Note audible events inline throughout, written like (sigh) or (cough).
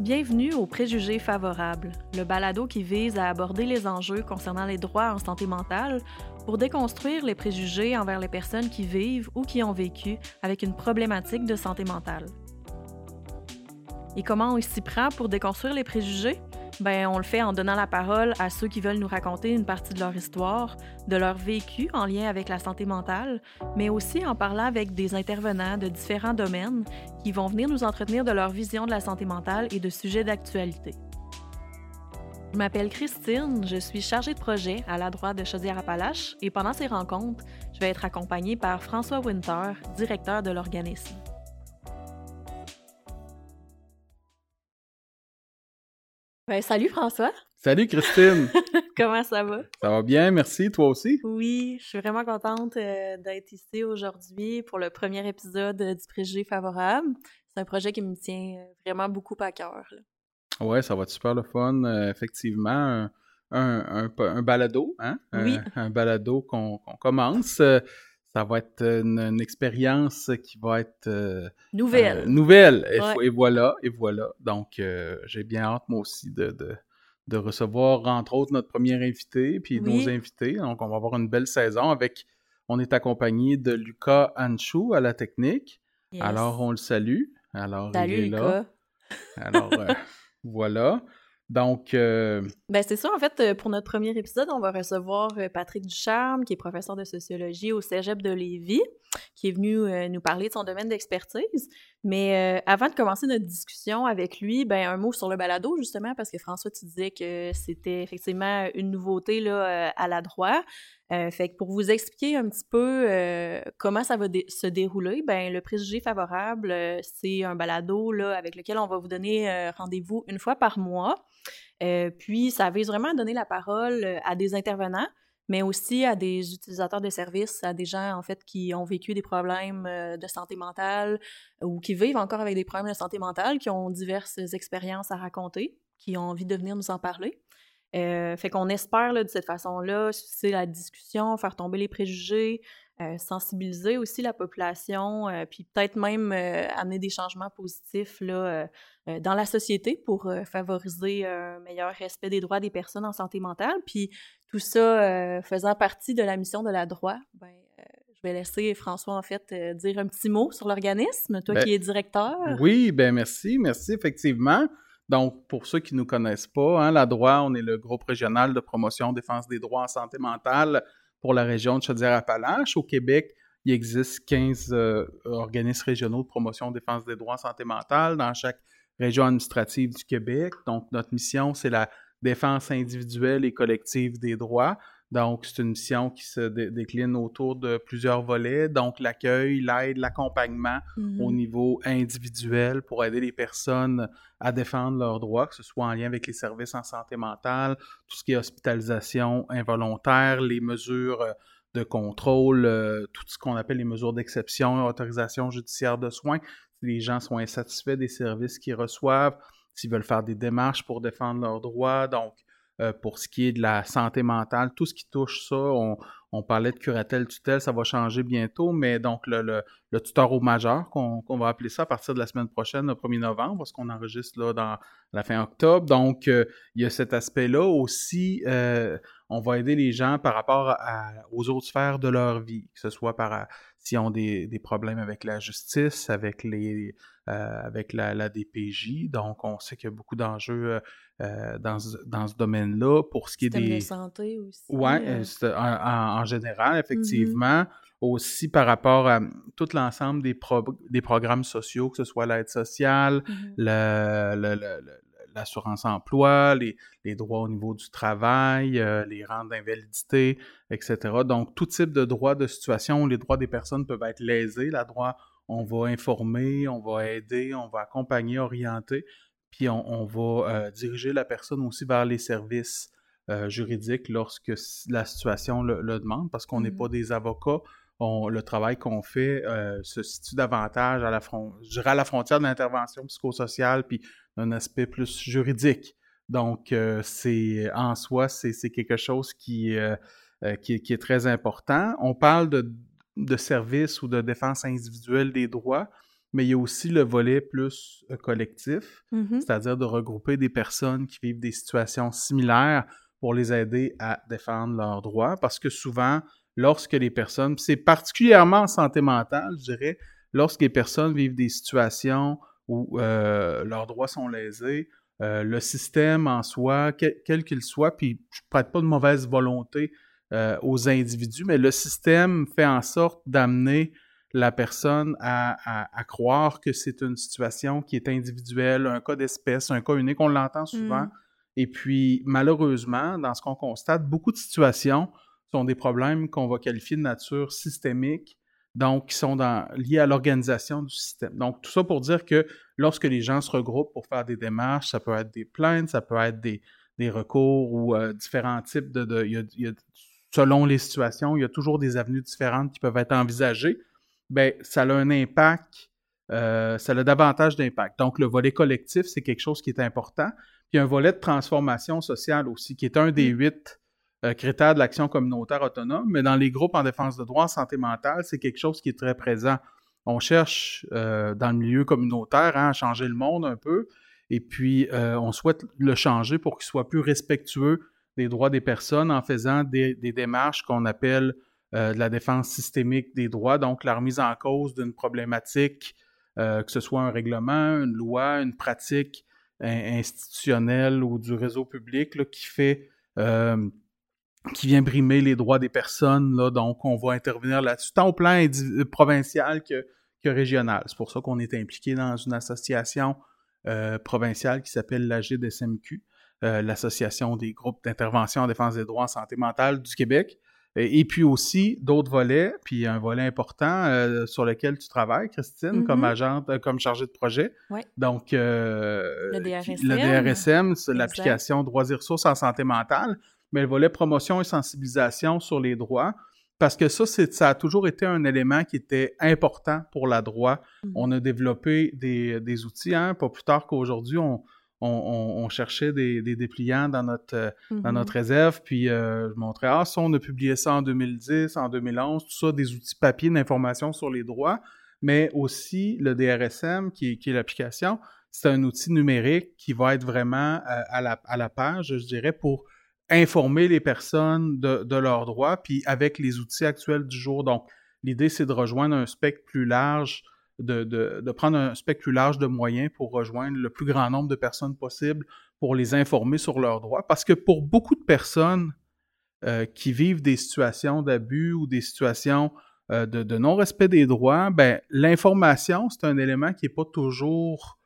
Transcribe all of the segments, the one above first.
Bienvenue au Préjugés favorables, le balado qui vise à aborder les enjeux concernant les droits en santé mentale pour déconstruire les préjugés envers les personnes qui vivent ou qui ont vécu avec une problématique de santé mentale. Et comment on s'y prend pour déconstruire les préjugés? Ben, on le fait en donnant la parole à ceux qui veulent nous raconter une partie de leur histoire, de leur vécu en lien avec la santé mentale, mais aussi en parlant avec des intervenants de différents domaines qui vont venir nous entretenir de leur vision de la santé mentale et de sujets d'actualité. Je m'appelle Christine, je suis chargée de projet à la droite de Chaudière-Appalaches et pendant ces rencontres, je vais être accompagnée par François Winter, directeur de l'organisme. Ben, salut François. Salut Christine. (laughs) Comment ça va? Ça va bien, merci. Toi aussi? Oui, je suis vraiment contente euh, d'être ici aujourd'hui pour le premier épisode du Préjugé favorable. C'est un projet qui me tient euh, vraiment beaucoup à cœur. Oui, ça va être super le fun. Euh, effectivement, un, un, balado, hein? Oui. Un, balado qu'on commence ça va être une, expérience qui va être euh, nouvelle. Euh, nouvelle. Et, voilà, et voilà. Donc, euh, j'ai bien hâte, moi aussi, de, de, recevoir, entre autres, notre premier invité, puis nos invités. Donc, on va avoir une belle saison avec. On est accompagné de Lucas Anchou à la technique. Alors, on le salue. Alors, Salut, il est là. Alors, (laughs) voilà. Donc. Euh, ben, c'est ça. En fait, euh, pour notre premier épisode, on va recevoir euh, Patrick Ducharme, qui est professeur de sociologie au cégep de Lévis, qui est venu nous parler de son domaine d'expertise. Mais avant de commencer notre discussion avec lui, ben, un mot sur le balado, justement, parce que François, tu disais que c'était effectivement une nouveauté là, à la droite. fait que pour vous expliquer un petit peu comment ça va se dérouler, ben le préjugé favorable, c'est un balado là, avec lequel on va vous donner rendez-vous une fois par mois. Euh, puis, ça vise vraiment à donner la parole euh, à des intervenants, mais aussi à des utilisateurs de services, à des gens, en fait, qui ont vécu des problèmes euh, de santé mentale ou qui vivent encore avec des problèmes de santé mentale, qui ont diverses expériences à raconter, qui ont envie de venir nous en parler. fait qu'on espère, de cette façon-là, c'est la discussion, faire tomber les préjugés, euh, sensibiliser aussi la population, euh, puis peut-être même euh, amener des changements positifs là, dans la société pour favoriser un meilleur respect des droits des personnes en santé mentale. Puis tout ça faisant partie de la mission de la droit, ben, je vais laisser François, en fait, dire un petit mot sur l'organisme, toi ben qui es directeur. Oui, ben merci, merci, effectivement. Donc, pour ceux qui ne nous connaissent pas, hein, la droit, on est le groupe régional de promotion défense des droits en santé mentale pour la région de Chaudière-Appalaches. Au Québec, il existe 15 euh, organismes régionaux de promotion défense des droits en santé mentale dans chaque région administrative du Québec. Donc, notre mission, c'est la défense individuelle et collective des droits. Donc, c'est une mission qui se décline autour de plusieurs volets. Donc, l'accueil, l'aide, l'accompagnement au mm-hmm. niveau individuel pour aider les personnes à défendre leurs droits, que ce soit en lien avec les services en santé mentale, tout ce qui est hospitalisation involontaire, les mesures de contrôle, euh, tout ce qu'on appelle les mesures d'exception, autorisation judiciaire de soins. Si les gens sont insatisfaits des services qu'ils reçoivent, s'ils veulent faire des démarches pour défendre leurs droits. Donc, euh, pour ce qui est de la santé mentale, tout ce qui touche ça, on, parlait de curatelle tutelle, ça va changer bientôt, mais donc le, le, au majeur, qu'on va appeler ça à partir de la semaine prochaine, le 1er novembre, parce qu'on enregistre là dans la fin octobre. Donc, euh, il y a cet aspect-là aussi. Euh, on va aider les gens par rapport aux autres sphères de leur vie, que ce soit par s'ils ont des, problèmes avec la justice, avec les avec la, DPJ. Donc, on sait qu'il y a beaucoup d'enjeux euh, dans, dans, ce domaine-là. Pour ce qui est des. de santé aussi. Oui, euh. euh, en, général, effectivement. Aussi par rapport à tout l'ensemble des, des programmes sociaux, que ce soit l'aide sociale, mm-hmm. L'assurance emploi, les, les, droits au niveau du travail, les rentes d'invalidité, etc. Donc, tout type de droits de situation où les droits des personnes peuvent être lésés, la droit, on va informer, on va aider, on va accompagner, orienter puis on, va euh, diriger la personne aussi vers les services euh, juridiques lorsque la situation le, demande, parce qu'on n'est pas mmh des avocats. le travail qu'on fait euh, se situe davantage à la, à la frontière de l'intervention psychosociale, puis d'un aspect plus juridique. Donc, c'est en soi, c'est quelque chose qui, qui, est très important. On parle de, de services ou de défense individuelle des droits mais il y a aussi le volet plus euh, collectif, Mhm. c'est-à-dire de regrouper des personnes qui vivent des situations similaires pour les aider à défendre leurs droits, parce que souvent, lorsque les personnes, c'est particulièrement en santé mentale, je dirais, lorsque les personnes vivent des situations où euh, leurs droits sont lésés, euh, le système en soi, quel qu'il soit, puis je ne prête pas de mauvaise volonté euh, aux individus, mais le système fait en sorte d'amener la personne à, à- à croire que c'est une situation qui est individuelle, un cas d'espèce, un cas unique. On l'entend souvent. Mm. Et puis, malheureusement, dans ce qu'on constate, beaucoup de situations sont des problèmes qu'on va qualifier de nature systémique, donc qui sont dans- liés à l'organisation du système. Donc, tout ça pour dire que lorsque les gens se regroupent pour faire des démarches, ça peut être des plaintes, ça peut être des, des recours ou euh, différents types de... de- il y a- il y a- selon les situations, il y a toujours des avenues différentes qui peuvent être envisagées. Ben, ça a un impact, euh, ça a davantage d'impact. Donc, le volet collectif, c'est quelque chose qui est important. Puis un volet de transformation sociale aussi, qui est un des huit euh, critères de l'action communautaire autonome. Mais dans les groupes en défense de droits en santé mentale, c'est quelque chose qui est très présent. On cherche euh, dans le milieu communautaire hein, à changer le monde un peu. Et puis, euh, on souhaite le changer pour qu'il soit plus respectueux des droits des personnes en faisant des, démarches qu'on appelle euh, de la défense systémique des droits, donc la remise en cause d'une problématique, que ce soit un règlement, une loi, une pratique in- institutionnelle ou du réseau public qui fait qui vient brimer les droits des personnes. Là, donc, on va intervenir là-dessus, tant au plan provincial que, que régional. C'est pour ça qu'on est impliqué dans une association euh, provinciale qui s'appelle l'AGDSMQ, euh, l'Association des groupes d'intervention en défense des droits en santé mentale du Québec. Et, et puis aussi d'autres volets, puis un volet important euh, sur lequel tu travailles, Christine, Mhm. comme agente, comme chargée de projet. Ouais. Donc, Le DRSM. l'application Droits et ressources en santé mentale, mais le volet promotion et sensibilisation sur les droits, parce que ça, ça a toujours été un élément qui était important pour la droit. Mhm. On a développé des, des outils, hein, pas plus tard qu'aujourd'hui, on, on, on- on cherchait des, des dépliants dans notre, dans Mhm. notre réserve, puis euh, je montrais, ah, ça, on a publié ça en 2010, en 2011, tout ça, des outils papier d'information sur les droits, mais aussi le DRSM, qui est, qui est l'application, c'est un outil numérique qui va être vraiment euh, à, la, à la page, je dirais, pour informer les personnes de, leurs droits, puis avec les outils actuels du jour. Donc, l'idée, c'est de rejoindre un spectre plus large, de, prendre un spectre plus large de moyens pour rejoindre le plus grand nombre de personnes possible pour les informer sur leurs droits. Parce que pour beaucoup de personnes euh, qui vivent des situations d'abus ou des situations euh, de, de non-respect des droits, ben, l'information, c'est un élément qui n'est pas toujours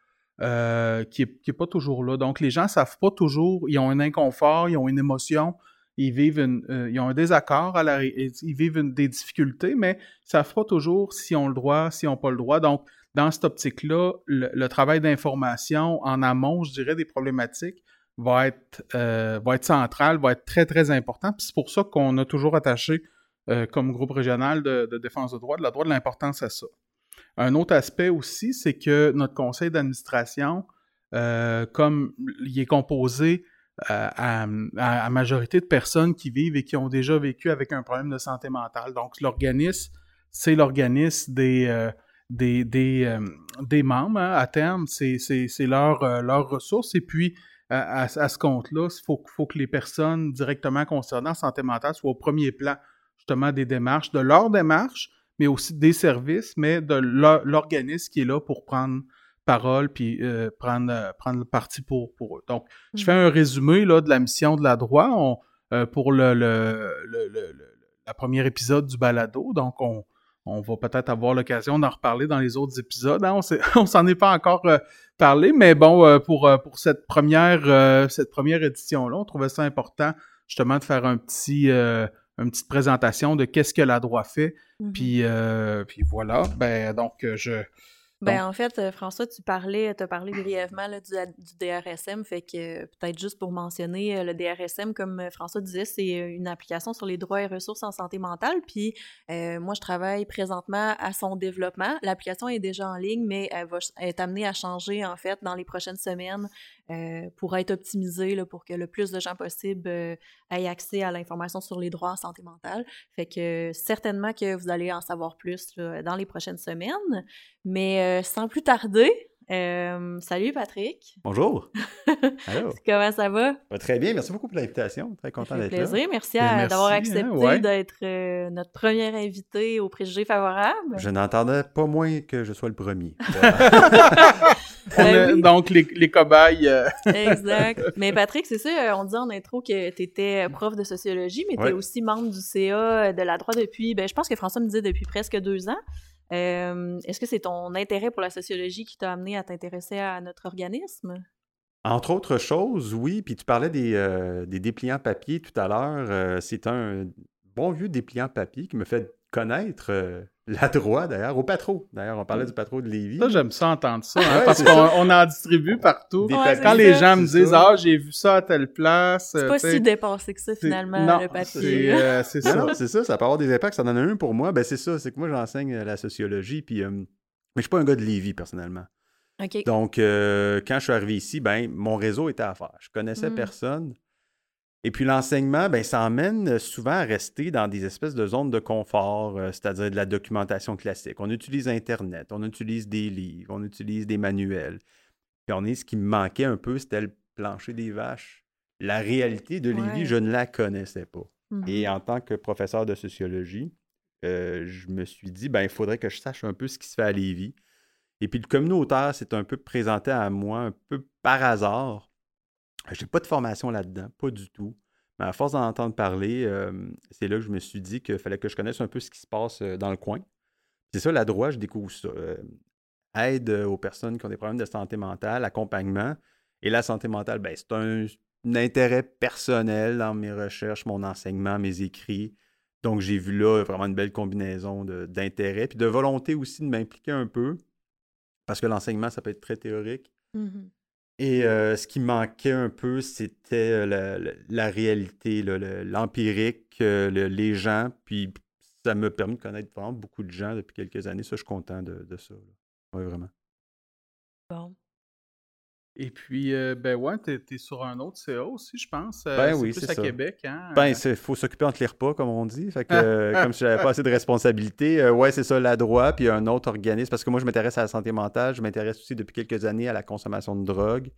euh, qui est, qui est pas toujours là. Donc, les gens savent pas toujours, ils ont un inconfort, ils ont une émotion, ils vivent une, euh, ils ont un désaccord, à ils vivent des difficultés, mais ils savent pas toujours si on le droit, si on pas le droit. Donc, dans cette optique-là, le, travail d'information en amont, je dirais, des problématiques va être, euh, va être central, va être très, très important. Puis c'est pour ça qu'on a toujours attaché, comme groupe régional de, de défense de droit, de la droit de l'importance à ça. Un autre aspect aussi, c'est que notre conseil d'administration, euh, comme il est composé euh, à, à, majorité de personnes qui vivent et qui ont déjà vécu avec un problème de santé mentale. Donc, l'organisme, c'est l'organisme des, euh, des, membres hein, à terme, c'est euh, leurs ressources. Et puis, à, ce compte-là, il faut, faut que les personnes directement concernées en santé mentale soient au premier plan, justement, des démarches, de leurs démarches, mais aussi des services, mais de l'organisme qui est là pour prendre parole puis euh, prendre, euh, prendre le parti pour, pour eux. Donc, je fais un résumé là, de la mission de la droit on, euh, pour le, le, le, premier épisode du balado. Donc, on, on va peut-être avoir l'occasion d'en reparler dans les autres épisodes. Hein? On (laughs) ne s'en est pas encore euh, parlé, mais bon, pour, pour cette première, cette première édition-là, on trouvait ça important justement de faire un petit, une petite présentation de qu'est-ce que la droit fait. Mm -hmm. puis, euh, puis voilà, ben donc je... Ben, en fait, euh, François, tu parlais, tu as parlé brièvement là, du, du, DRSM, fait que peut-être juste pour mentionner, euh, le DRSM, comme François disait, c'est une application sur les droits et ressources en santé mentale. Puis euh, moi, je travaille présentement à son développement. L'application est déjà en ligne, mais elle va être amenée à changer, en fait, dans les prochaines semaines pourra être optimisé là, pour que le plus de gens possible aient accès à l'information sur les droits en santé mentale. Fait que certainement que vous allez en savoir plus dans les prochaines semaines. Mais sans plus tarder, euh, salut Patrick. Bonjour. (laughs) Allô. Comment ça va? très bien, merci beaucoup pour l'invitation. Très content d'être là. plaisir. Merci, d'avoir hein, accepté d'être euh, notre premier invité au préjugé favorable. Je n'entendais pas moins que je sois le premier. (laughs) Ben donc, les, les cobayes. Euh. exact. (laughs) Mais Patrick, c'est ça, on dit en intro que tu étais prof de sociologie, mais tu es aussi membre du CA de la droite depuis, ben, je pense que François me disait depuis presque deux ans. Est-ce que c'est ton intérêt pour la sociologie qui t'a amené à t'intéresser à notre organisme? Entre autres choses, oui. Puis tu parlais des, des dépliants papier tout à l'heure. C'est un bon vieux dépliant papier qui me fait connaître la (laughs) droite, d'ailleurs, au patro. D'ailleurs, on parlait du patro de Lévis. Ça, j'aime ça entendre ça, hein, parce qu'on en distribue partout. Quand les gens me disent « Ah, j'ai vu ça à telle place... » C'est pas si dépassé que ça, finalement, le papier. Euh, c'est ça. c'est ça, ça peut avoir des impacts. Ça en a un pour moi. Ben, c'est ça, c'est que moi, j'enseigne la sociologie, puis... Euh, mais je suis pas un gars de Lévis, personnellement. Donc, euh, quand je suis arrivé ici, ben, mon réseau était à faire. Je connaissais hmm. personne. Et puis l'enseignement, ben, ça emmène souvent à rester dans des espèces de zones de confort, euh, c'est-à-dire de la documentation classique. On utilise Internet, on utilise des livres, on utilise des manuels. Puis on est, ce qui me manquait un peu, c'était le plancher des vaches. La réalité de Lévis, je ne la connaissais pas. Et mm-hmm. en tant que professeur de sociologie, euh, je me suis dit, ben, il faudrait que je sache un peu ce qui se fait à Lévis. Et puis le communautaire s'est un peu présenté à moi un peu par hasard j'ai pas de formation là-dedans, pas du tout. Mais à force d'en entendre parler, c'est là que je me suis dit qu'il fallait que je connaisse un peu ce qui se passe dans le coin. C'est ça, la droite, je découvre ça. aide aux personnes qui ont des problèmes de santé mentale, accompagnement. Et la santé mentale, ben, c'est un, intérêt personnel dans mes recherches, mon enseignement, mes écrits. Donc, j'ai vu là vraiment une belle combinaison d'intérêts, puis de volonté aussi de m'impliquer un peu, parce que l'enseignement, ça peut être très théorique. Mmh et ce qui manquait un peu, c'était la, réalité, l'empirique, les gens. Puis ça m'a permis de connaître vraiment beaucoup de gens depuis quelques années. Ça, je suis content de, de ça. Oui, vraiment. Bon. Et puis, ben ouais, t'es es sur un autre CA aussi, je pense. ben oui, c'est à Québec, hein? Ben, il faut s'occuper entre les repas, comme on dit. Fait que, comme si j'avais pas assez de (laughs) responsabilités, ouais, c'est ça, la droite, puis un autre organisme. Parce que moi, je m'intéresse à la santé mentale. Je m'intéresse aussi depuis quelques années à la consommation de drogue,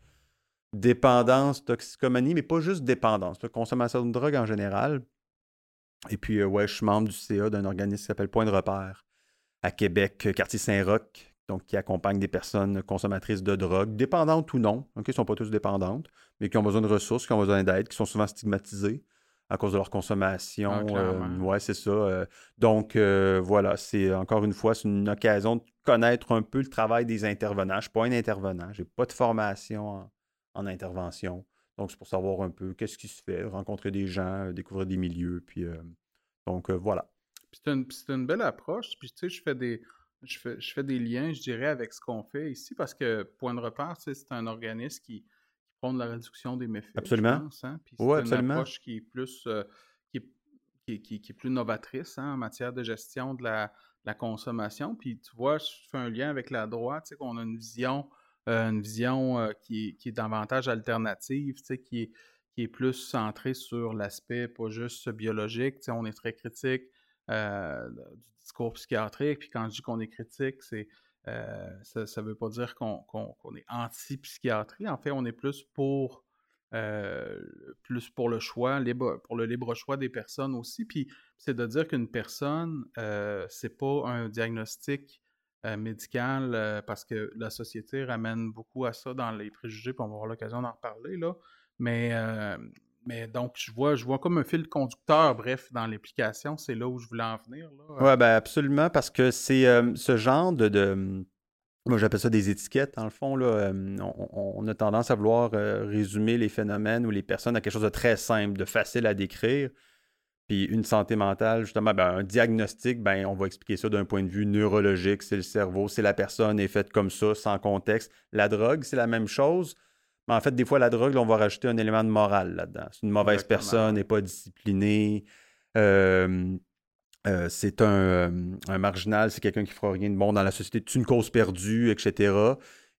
dépendance, toxicomanie, mais pas juste dépendance, la consommation de drogue en général. Et puis, ouais, je suis membre du CA d'un organisme qui s'appelle Point de repère à Québec, quartier Saint-Roch, donc qui accompagne des personnes consommatrices de drogue, dépendantes ou non, qui ne sont pas tous dépendantes, mais qui ont besoin de ressources, qui ont besoin d'aide, qui sont souvent stigmatisées à cause de leur consommation. Ah, euh, ouais, c'est ça. Euh. donc, euh, voilà, c'est encore une fois, c'est une occasion de connaître un peu le travail des intervenants. Je ne suis pas un intervenant, je n'ai pas de formation en, intervention. Donc, c'est pour savoir un peu qu'est-ce qui se fait, rencontrer des gens, découvrir des milieux. Puis, donc, voilà. C'est une, une, belle approche. Puis, tu sais, je fais des je fais, des liens, je dirais, avec ce qu'on fait ici, parce que Point de repère, c'est un organisme qui, prend de la réduction des méfaits. Absolument. Hein, c'est une approche qui est plus, euh, qui, est, plus novatrice hein, en matière de gestion de la, consommation. Puis tu vois, je fais un lien avec la droite, tu sais, qu'on a une vision, euh, une vision euh, qui, est davantage alternative, tu sais, qui est, qui est plus centrée sur l'aspect pas juste biologique. Tu sais, on est très critique du discours psychiatrique. Puis quand je dis qu'on est critique, c'est euh, ça ne veut pas dire qu'on est anti-psychiatrie. En fait, on est plus pour euh, plus pour le choix, libre, pour le libre choix des personnes aussi. Puis c'est de dire qu'une personne, euh, c'est pas un diagnostic euh, médical parce que la société ramène beaucoup à ça dans les préjugés, puis on va avoir l'occasion d'en reparler là. Mais mais donc, je vois, je vois comme un fil conducteur, bref, dans l'application. C'est là où je voulais en venir. Oui, ben absolument, parce que c'est euh, ce genre de, moi, j'appelle ça des étiquettes, dans le fond. Là. Euh, on, a tendance à vouloir euh, résumer les phénomènes ou les personnes à quelque chose de très simple, de facile à décrire. Puis une santé mentale, justement, ben, un diagnostic, ben, on va expliquer ça d'un point de vue neurologique. C'est le cerveau, c'est la personne est faite comme ça, sans contexte. La drogue, c'est la même chose. Mais en fait, des fois, la drogue, on va rajouter un élément de morale là-dedans. C'est une mauvaise personne, n'est pas disciplinée. Euh, euh, c'est euh, un, marginal, c'est quelqu'un qui fera rien de bon dans la société. C'est une cause perdue, etc.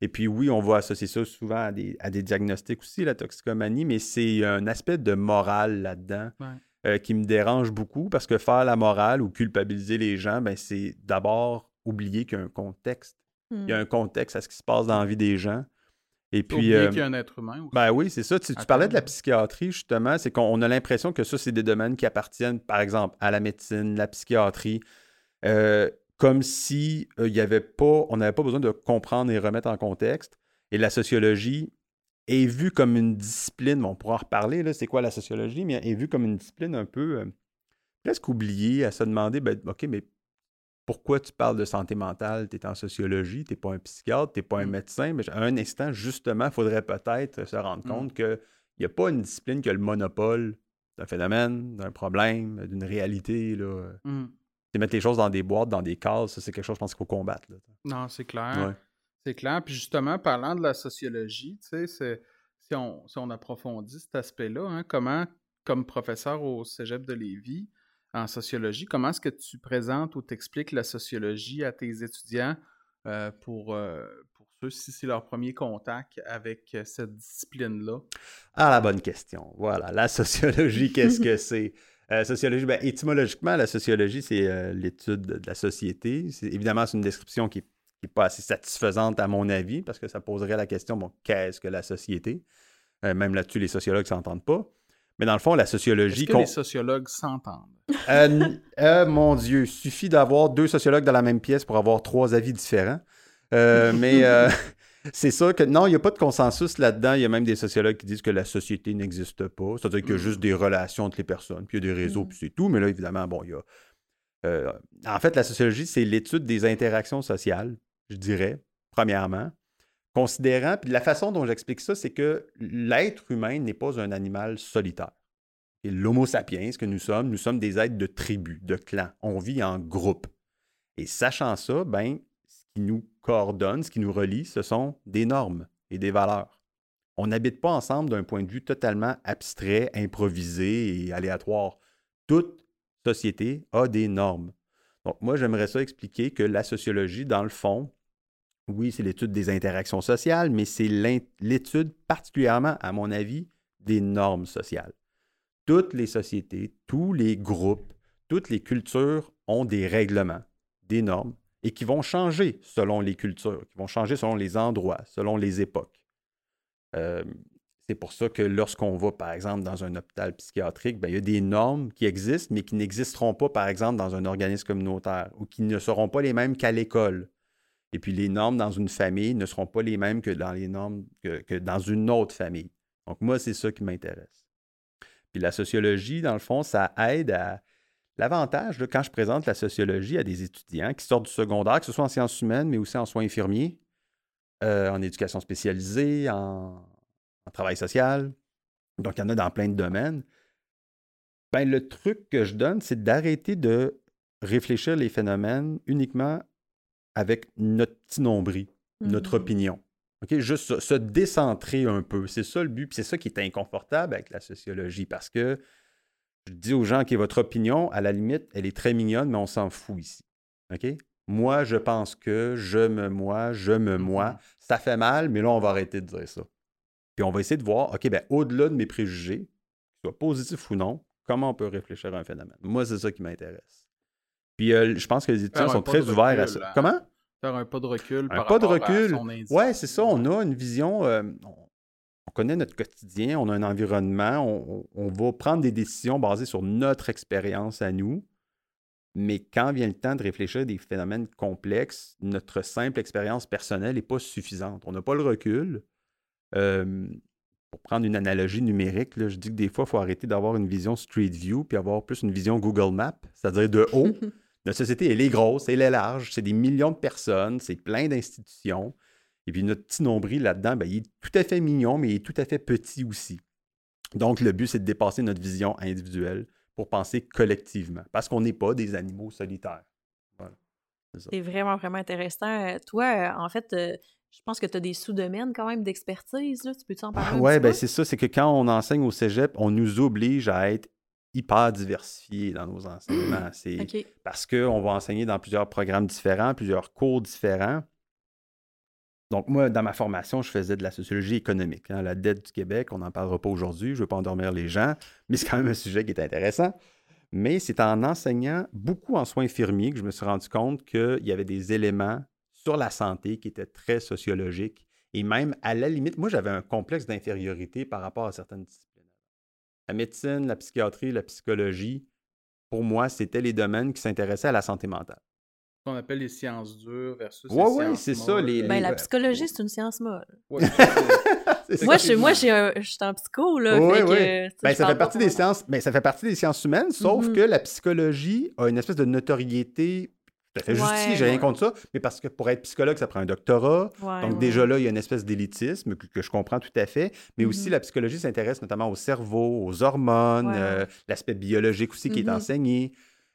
Et puis oui, on va associer ça souvent à des, diagnostics aussi, la toxicomanie, mais c'est un aspect de morale là-dedans euh, qui me dérange beaucoup parce que faire la morale ou culpabiliser les gens, ben, c'est d'abord oublier qu'il y a un contexte. Il y a hmm. un contexte à ce qui se passe dans la vie des gens. Et puis. Euh, qu'il y a un être humain aussi. Ben oui, c'est ça. Tu, parlais de la psychiatrie, justement. C'est qu'on a l'impression que ça, c'est des domaines qui appartiennent, par exemple, à la médecine, la psychiatrie. Euh, comme si euh, y avait pas, on n'avait pas besoin de comprendre et remettre en contexte. Et la sociologie est vue comme une discipline, on pourra en reparler, c'est quoi la sociologie, mais est vue comme une discipline un peu presque oubliée, à se demander, ben, OK, mais pourquoi tu parles de santé mentale? Tu es en sociologie, tu n'es pas un psychiatre, tu n'es pas un mmh. médecin. Mais à un instant, justement, il faudrait peut-être se rendre mmh. compte qu'il n'y a pas une discipline qui a le monopole d'un phénomène, d'un problème, d'une réalité. Là. Mmh. mettre les choses dans des boîtes, dans des cases, ça, c'est quelque chose, je pense, qu'il faut combattre. Non, c'est clair. C'est clair. Puis justement, parlant de la sociologie, tu sais, si on, si on approfondit cet aspect-là, hein, comment, comme professeur au Cégep de Lévis, en sociologie. Comment est-ce que tu présentes ou t'expliques la sociologie à tes étudiants euh, pour, euh, pour ceux si c'est leur premier contact avec euh, cette discipline-là? Ah, la bonne question. Voilà, la sociologie, (laughs) qu'est-ce que c'est? sociologie, ben, étymologiquement, la sociologie, c'est l'étude de la société. Évidemment, c'est une description qui n'est pas assez satisfaisante à mon avis, parce que ça poserait la question, bon, qu'est-ce que la société? même là-dessus, les sociologues ne s'entendent pas. Mais dans le fond, la sociologie. Est-ce que les sociologues s'entendent? Euh, euh, mon Dieu, suffit d'avoir deux sociologues dans la même pièce pour avoir trois avis différents. Euh, mais (laughs) c'est ça que non, il n'y a pas de consensus là-dedans. Il y a même des sociologues qui disent que la société n'existe pas. C'est-à-dire qu'il y a juste des relations entre les personnes, puis il y a des réseaux, puis c'est tout. Mais là, évidemment, bon, il y a. en fait, la sociologie, c'est l'étude des interactions sociales, je dirais, premièrement considérant, puis la façon dont j'explique ça, c'est que l'être humain n'est pas un animal solitaire. Et l'homo sapiens que nous sommes, nous sommes des êtres de tribu, de clan. On vit en groupe. Et sachant ça, ben, ce qui nous coordonne, ce qui nous relie, ce sont des normes et des valeurs. On n'habite pas ensemble d'un point de vue totalement abstrait, improvisé et aléatoire. Toute société a des normes. Donc moi, j'aimerais ça expliquer que la sociologie, dans le fond, oui, c'est l'étude des interactions sociales, mais c'est l'étude particulièrement, à mon avis, des normes sociales. Toutes les sociétés, tous les groupes, toutes les cultures ont des règlements, des normes, et qui vont changer selon les cultures, qui vont changer selon les endroits, selon les époques. Euh, c'est pour ça que lorsqu'on va, par exemple, dans un hôpital psychiatrique, ben, il y a des normes qui existent, mais qui n'existeront pas, par exemple, dans un organisme communautaire ou qui ne seront pas les mêmes qu'à l'école et puis les normes dans une famille ne seront pas les mêmes que dans les normes que, dans une autre famille. Donc moi, c'est ça qui m'intéresse. Puis la sociologie, dans le fond, ça aide à... L'avantage, quand je présente la sociologie à des étudiants qui sortent du secondaire, que ce soit en sciences humaines, mais aussi en soins infirmiers, euh, en éducation spécialisée, en, travail social, donc il y en a dans plein de domaines, ben, le truc que je donne, c'est d'arrêter de réfléchir les phénomènes uniquement avec notre petit nombril, notre mmh opinion. OK? Juste se, décentrer un peu. C'est ça le but. c'est ça qui est inconfortable avec la sociologie parce que je dis aux gens que votre opinion, à la limite, elle est très mignonne, mais on s'en fout ici. OK? Moi, je pense que, je me moi, je me mmh moi. Ça fait mal, mais là, on va arrêter de dire ça. Puis on va essayer de voir, OK, ben, au-delà de mes préjugés, qu'ils soient positifs ou non, comment on peut réfléchir à un phénomène. Moi, c'est ça qui m'intéresse. Puis euh, je pense que les étudiants sont très ouverts à ça. Hein? Comment? Faire un pas de recul. Un pas de recul. Ouais, c'est ça. On a une vision. Euh, on connaît notre quotidien, on a un environnement, on, va prendre des décisions basées sur notre expérience à nous. Mais quand vient le temps de réfléchir à des phénomènes complexes, notre simple expérience personnelle n'est pas suffisante. On n'a pas le recul. Euh, pour prendre une analogie numérique, je dis que des fois, il faut arrêter d'avoir une vision Street View puis avoir plus une vision Google Maps, c'est-à-dire de haut. (laughs) Notre société, elle est grosse, elle est large, c'est des millions de personnes, c'est plein d'institutions. Et puis notre petit nombril là-dedans, ben, il est tout à fait mignon, mais il est tout à fait petit aussi. Donc le but, c'est de dépasser notre vision individuelle pour penser collectivement, parce qu'on n'est pas des animaux solitaires. Voilà. C'est vraiment, vraiment intéressant. Euh, toi, euh, en fait, euh, je pense que tu as des sous-domaines quand même d'expertise. Tu peux en parler? Oui, ben c'est ça. C'est que quand on enseigne au cégep, on nous oblige à être hyper diversifié dans nos enseignements. C'est parce qu'on va enseigner dans plusieurs programmes différents, plusieurs cours différents. Donc, moi, dans ma formation, je faisais de la sociologie économique. Hein, la dette du Québec, on n'en parlera pas aujourd'hui, je ne veux pas endormir les gens, mais c'est quand même un sujet qui est intéressant. Mais c'est en enseignant beaucoup en soins infirmiers que je me suis rendu compte qu'il y avait des éléments sur la santé qui étaient très sociologiques. Et même, à la limite, moi, j'avais un complexe d'infériorité par rapport à certaines disciplines. La médecine, la psychiatrie, la psychologie, pour moi, c'était les domaines qui s'intéressaient à la santé mentale qu'on appelle les sciences dures versus ouais, les ouais, c'est ça. Les, ben, la psychologie, c'est une science molle. (laughs) moi, je, moi je, suis en psycho, là. Oui, oui. ben, ça, fait partie des sciences, ben, ça fait partie des sciences humaines, sauf mm-hmm. que la psychologie a une espèce de notoriété tout à fait justifiée, j'ai rien contre ça, mais parce que pour être psychologue, ça prend un doctorat. donc, déjà là, il y a une espèce d'élitisme que, je comprends tout à fait. Mais aussi, mm-hmm. la psychologie s'intéresse notamment au cerveau, aux hormones, euh, l'aspect biologique aussi qui est mm-hmm. enseigné.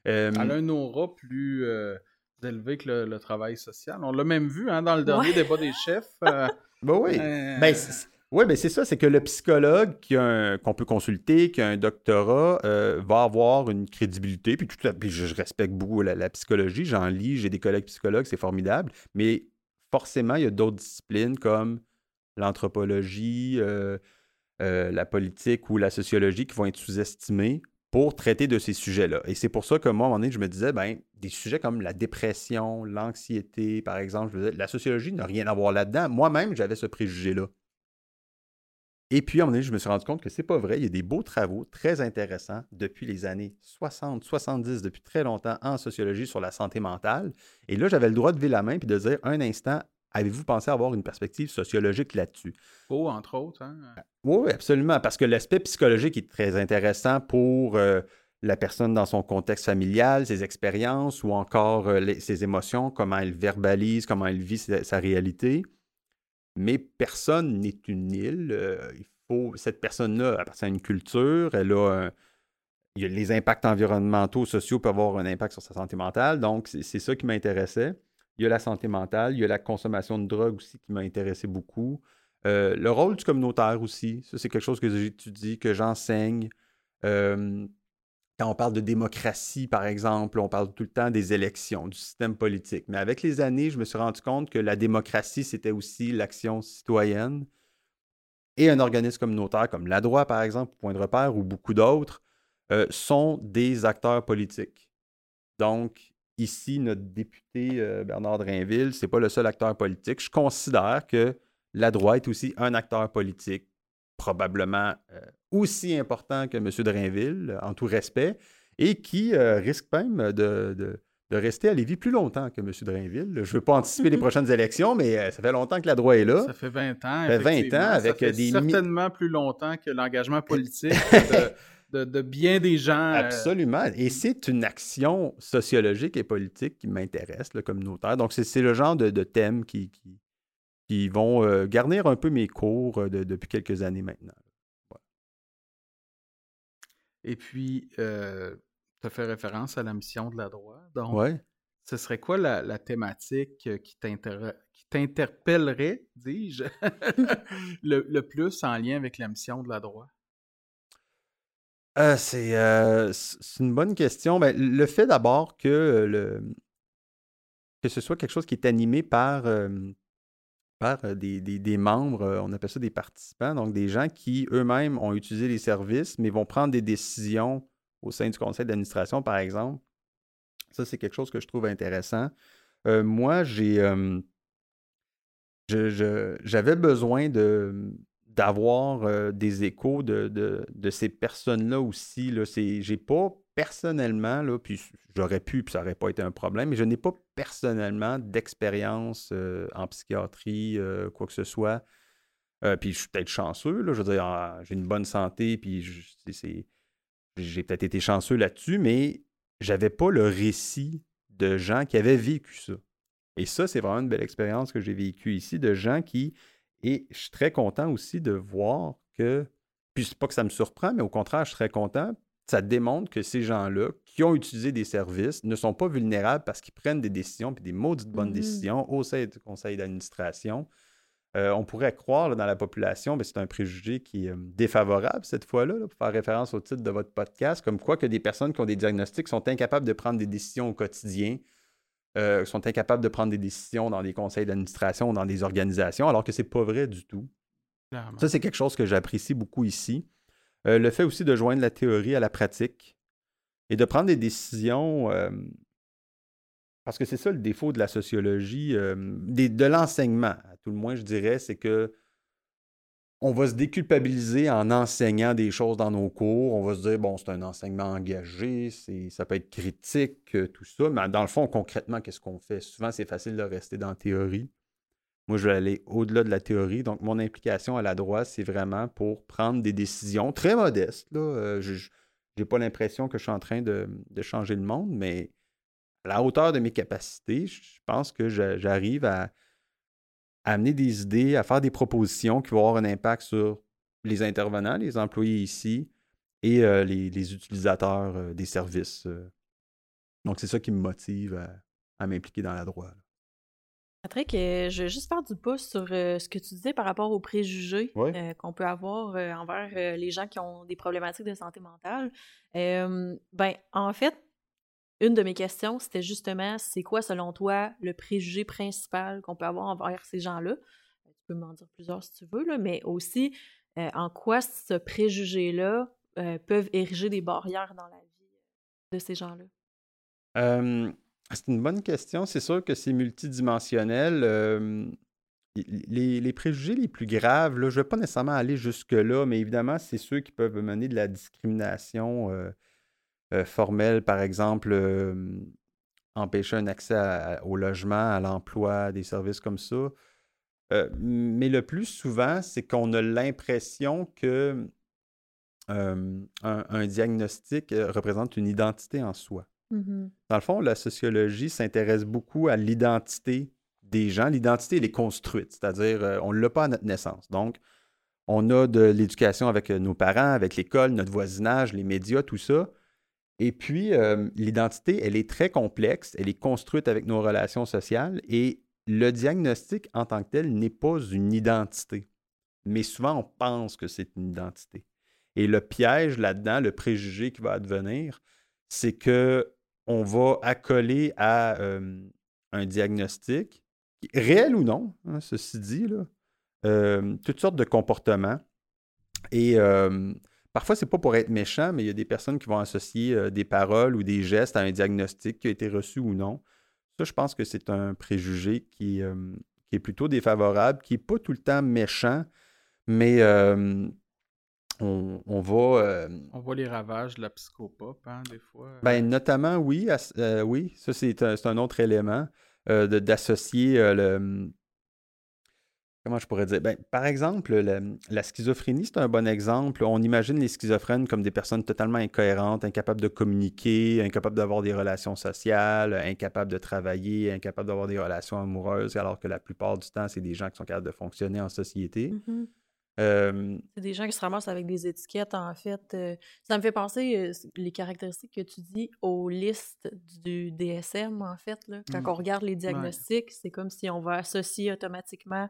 Euh, Elle a un aura plus. Euh, élevé que le, travail social. On l'a même vu hein, dans le dernier débat des chefs. Euh, (laughs) ben oui. Euh, ben, oui, ben c'est ça, c'est que le psychologue qu'on peut consulter, qui a un doctorat, euh, va avoir une crédibilité. Puis, tout je, respecte beaucoup la, psychologie, j'en lis, j'ai des collègues psychologues, c'est formidable. Mais forcément, il y a d'autres disciplines comme l'anthropologie, la politique ou la sociologie qui vont être sous-estimées pour traiter de ces sujets-là. Et c'est pour ça que moi, à un moment donné, je me disais, ben, des sujets comme la dépression, l'anxiété, par exemple, je la sociologie n'a rien à voir là-dedans. Moi-même, j'avais ce préjugé-là. Et puis, à un moment donné, je me suis rendu compte que c'est pas vrai. Il y a des beaux travaux très intéressants depuis les années 60, 70, depuis très longtemps en sociologie sur la santé mentale. Et là, j'avais le droit de lever la main et de dire un instant, Avez-vous pensé avoir une perspective sociologique là-dessus? Oh, entre autres. Hein? Oui, absolument, parce que l'aspect psychologique est très intéressant pour euh, la personne dans son contexte familial, ses expériences ou encore euh, ses émotions, comment elle verbalise, comment elle vit sa, réalité. Mais personne n'est une île. Euh, il faut, cette personne-là appartient à une culture, elle a les impacts environnementaux, sociaux peuvent avoir un impact sur sa santé mentale. Donc, c'est ça qui m'intéressait. Il y a la santé mentale, il y a la consommation de drogue aussi qui m'a intéressé beaucoup. Euh, le rôle du communautaire aussi, ça c'est quelque chose que j'étudie, que j'enseigne. Euh, quand on parle de démocratie, par exemple, on parle tout le temps des élections, du système politique. Mais avec les années, je me suis rendu compte que la démocratie, c'était aussi l'action citoyenne. Et un organisme communautaire comme la droite, par exemple, Point de repère, ou beaucoup d'autres, euh, sont des acteurs politiques. Donc, ici, notre député euh, Bernard Drainville, c'est pas le seul acteur politique. Je considère que la droite est aussi un acteur politique, probablement euh, aussi important que M. Drainville, en tout respect, et qui euh, risque même de, rester à Lévis plus longtemps que M. Drainville. Je ne veux pas anticiper les prochaines élections, mais ça fait longtemps que la droite est là. Ça fait 20 ans. Ça fait 20 ans avec ça fait des. Certainement plus longtemps que l'engagement (laughs) politique de, bien des gens. Euh, Absolument. Et c'est une action sociologique et politique qui m'intéresse, le communautaire. Donc, c'est le genre de, thèmes qui, qui, vont euh, garnir un peu mes cours euh, depuis quelques années maintenant. Et puis, tu as fait référence à la mission de la droite. Donc, ce serait quoi la, thématique qui t'interpellerait, dis-je, (laughs) le, le, plus en lien avec la mission de la droite? Euh, euh, c'est une bonne question. Ben, le fait d'abord que, euh, le, que ce soit quelque chose qui est animé par, par des, membres, on appelle ça des participants, donc des gens qui eux-mêmes ont utilisé les services, mais vont prendre des décisions au sein du conseil d'administration, par exemple. Ça, c'est quelque chose que je trouve intéressant. moi, j'ai j'avais besoin d'avoir des échos de, de, ces personnes-là aussi. Là. J'ai pas personnellement, puis j'aurais pu, puis ça n'aurait pas été un problème, mais je n'ai pas personnellement d'expérience en psychiatrie, quoi que ce soit. puis je suis peut-être chanceux, je veux dire, j'ai une bonne santé, puis j'ai peut-être été chanceux là-dessus, mais j'avais pas le récit de gens qui avaient vécu ça. Et ça, c'est vraiment une belle expérience que j'ai vécue ici, de gens qui et je suis très content aussi de voir que, puis c'est pas que ça me surprend, mais au contraire, je suis très content. Ça démontre que ces gens-là qui ont utilisé des services ne sont pas vulnérables parce qu'ils prennent des décisions, puis des maudites bonnes mmh décisions au sein du conseil d'administration. Euh, on pourrait croire dans la population, mais c'est un préjugé qui est euh, défavorable cette fois-là, pour faire référence au titre de votre podcast, comme quoi que des personnes qui ont des diagnostics sont incapables de prendre des décisions au quotidien, euh, sont incapables de prendre des décisions dans des conseils d'administration, dans des organisations, alors que c'est pas vrai du tout. Ça, c'est quelque chose que j'apprécie beaucoup ici. Euh, le fait aussi de joindre la théorie à la pratique et de prendre des décisions, parce que c'est ça le défaut de la sociologie, de l'enseignement, à tout le moins, je dirais, c'est que on va se déculpabiliser en enseignant des choses dans nos cours. On va se dire, bon, c'est un enseignement engagé, ça peut être critique, euh, tout ça. Mais dans le fond, concrètement, qu'est-ce qu'on fait? Souvent, c'est facile de rester dans la théorie. Moi, je vais aller au-delà de la théorie. Donc, mon implication à la droite, c'est vraiment pour prendre des décisions très modestes. Là. Euh, je n'ai pas l'impression que je suis en train de, changer le monde, mais à la hauteur de mes capacités, je pense que j'arrive à, amener des idées, à faire des propositions qui vont avoir un impact sur les intervenants, les employés ici et euh, les, utilisateurs euh, des services. Donc, c'est ça qui me motive à, m'impliquer dans la droite. Patrick, je vais juste faire du pouce sur ce que tu disais par rapport aux préjugés qu'on peut avoir envers les gens qui ont des problématiques de santé mentale. ben, en fait, une de mes questions, c'était justement, c'est quoi selon toi le préjugé principal qu'on peut avoir envers ces gens-là? Euh, tu peux m'en dire plusieurs si tu veux, là, mais aussi euh, en quoi ce préjugé-là euh, peuvent ériger des barrières dans la vie de ces gens-là? C'est une bonne question. C'est sûr que c'est multidimensionnel. Les, préjugés les plus graves, là, je ne vais pas nécessairement aller jusque-là, mais évidemment, c'est ceux qui peuvent mener de la discrimination euh, formel, par exemple, euh, empêcher un accès au logement, à l'emploi, des services comme ça. Euh, mais le plus souvent, c'est qu'on a l'impression que un, diagnostic représente une identité en soi. Mmh Dans le fond, la sociologie s'intéresse beaucoup à l'identité des gens. L'identité, elle est construite, c'est-à-dire on ne l'a pas à notre naissance. Donc, on a de l'éducation avec nos parents, avec l'école, notre voisinage, les médias, tout ça. Et puis, euh, l'identité, elle est très complexe, elle est construite avec nos relations sociales et le diagnostic en tant que tel n'est pas une identité. Mais souvent, on pense que c'est une identité. Et le piège là-dedans, le préjugé qui va advenir, c'est que on va accoler à euh, un diagnostic, réel ou non, hein, ceci dit, euh, toutes sortes de comportements. Et Parfois, c'est pas pour être méchant, mais il y a des personnes qui vont associer euh, des paroles ou des gestes à un diagnostic qui a été reçu ou non. Ça, je pense que c'est un préjugé qui, euh, qui, est plutôt défavorable, qui n'est pas tout le temps méchant, mais euh, on, va. on voit les ravages de la psychopop, hein, des fois. Ben, notamment, oui. oui, ça, c'est un, autre élément d'associer le Comment je pourrais dire? Ben, par exemple, la, schizophrénie, c'est un bon exemple. On imagine les schizophrènes comme des personnes totalement incohérentes, incapables de communiquer, incapables d'avoir des relations sociales, incapables de travailler, incapables d'avoir des relations amoureuses, alors que la plupart du temps, c'est des gens qui sont capables de fonctionner en société. C'est des gens qui se ramassent avec des étiquettes, en fait. Euh, ça me fait penser, euh, les caractéristiques que tu dis, aux listes du DSM, en fait. Là. Quand mm. on regarde les diagnostics, c'est comme si on va associer automatiquement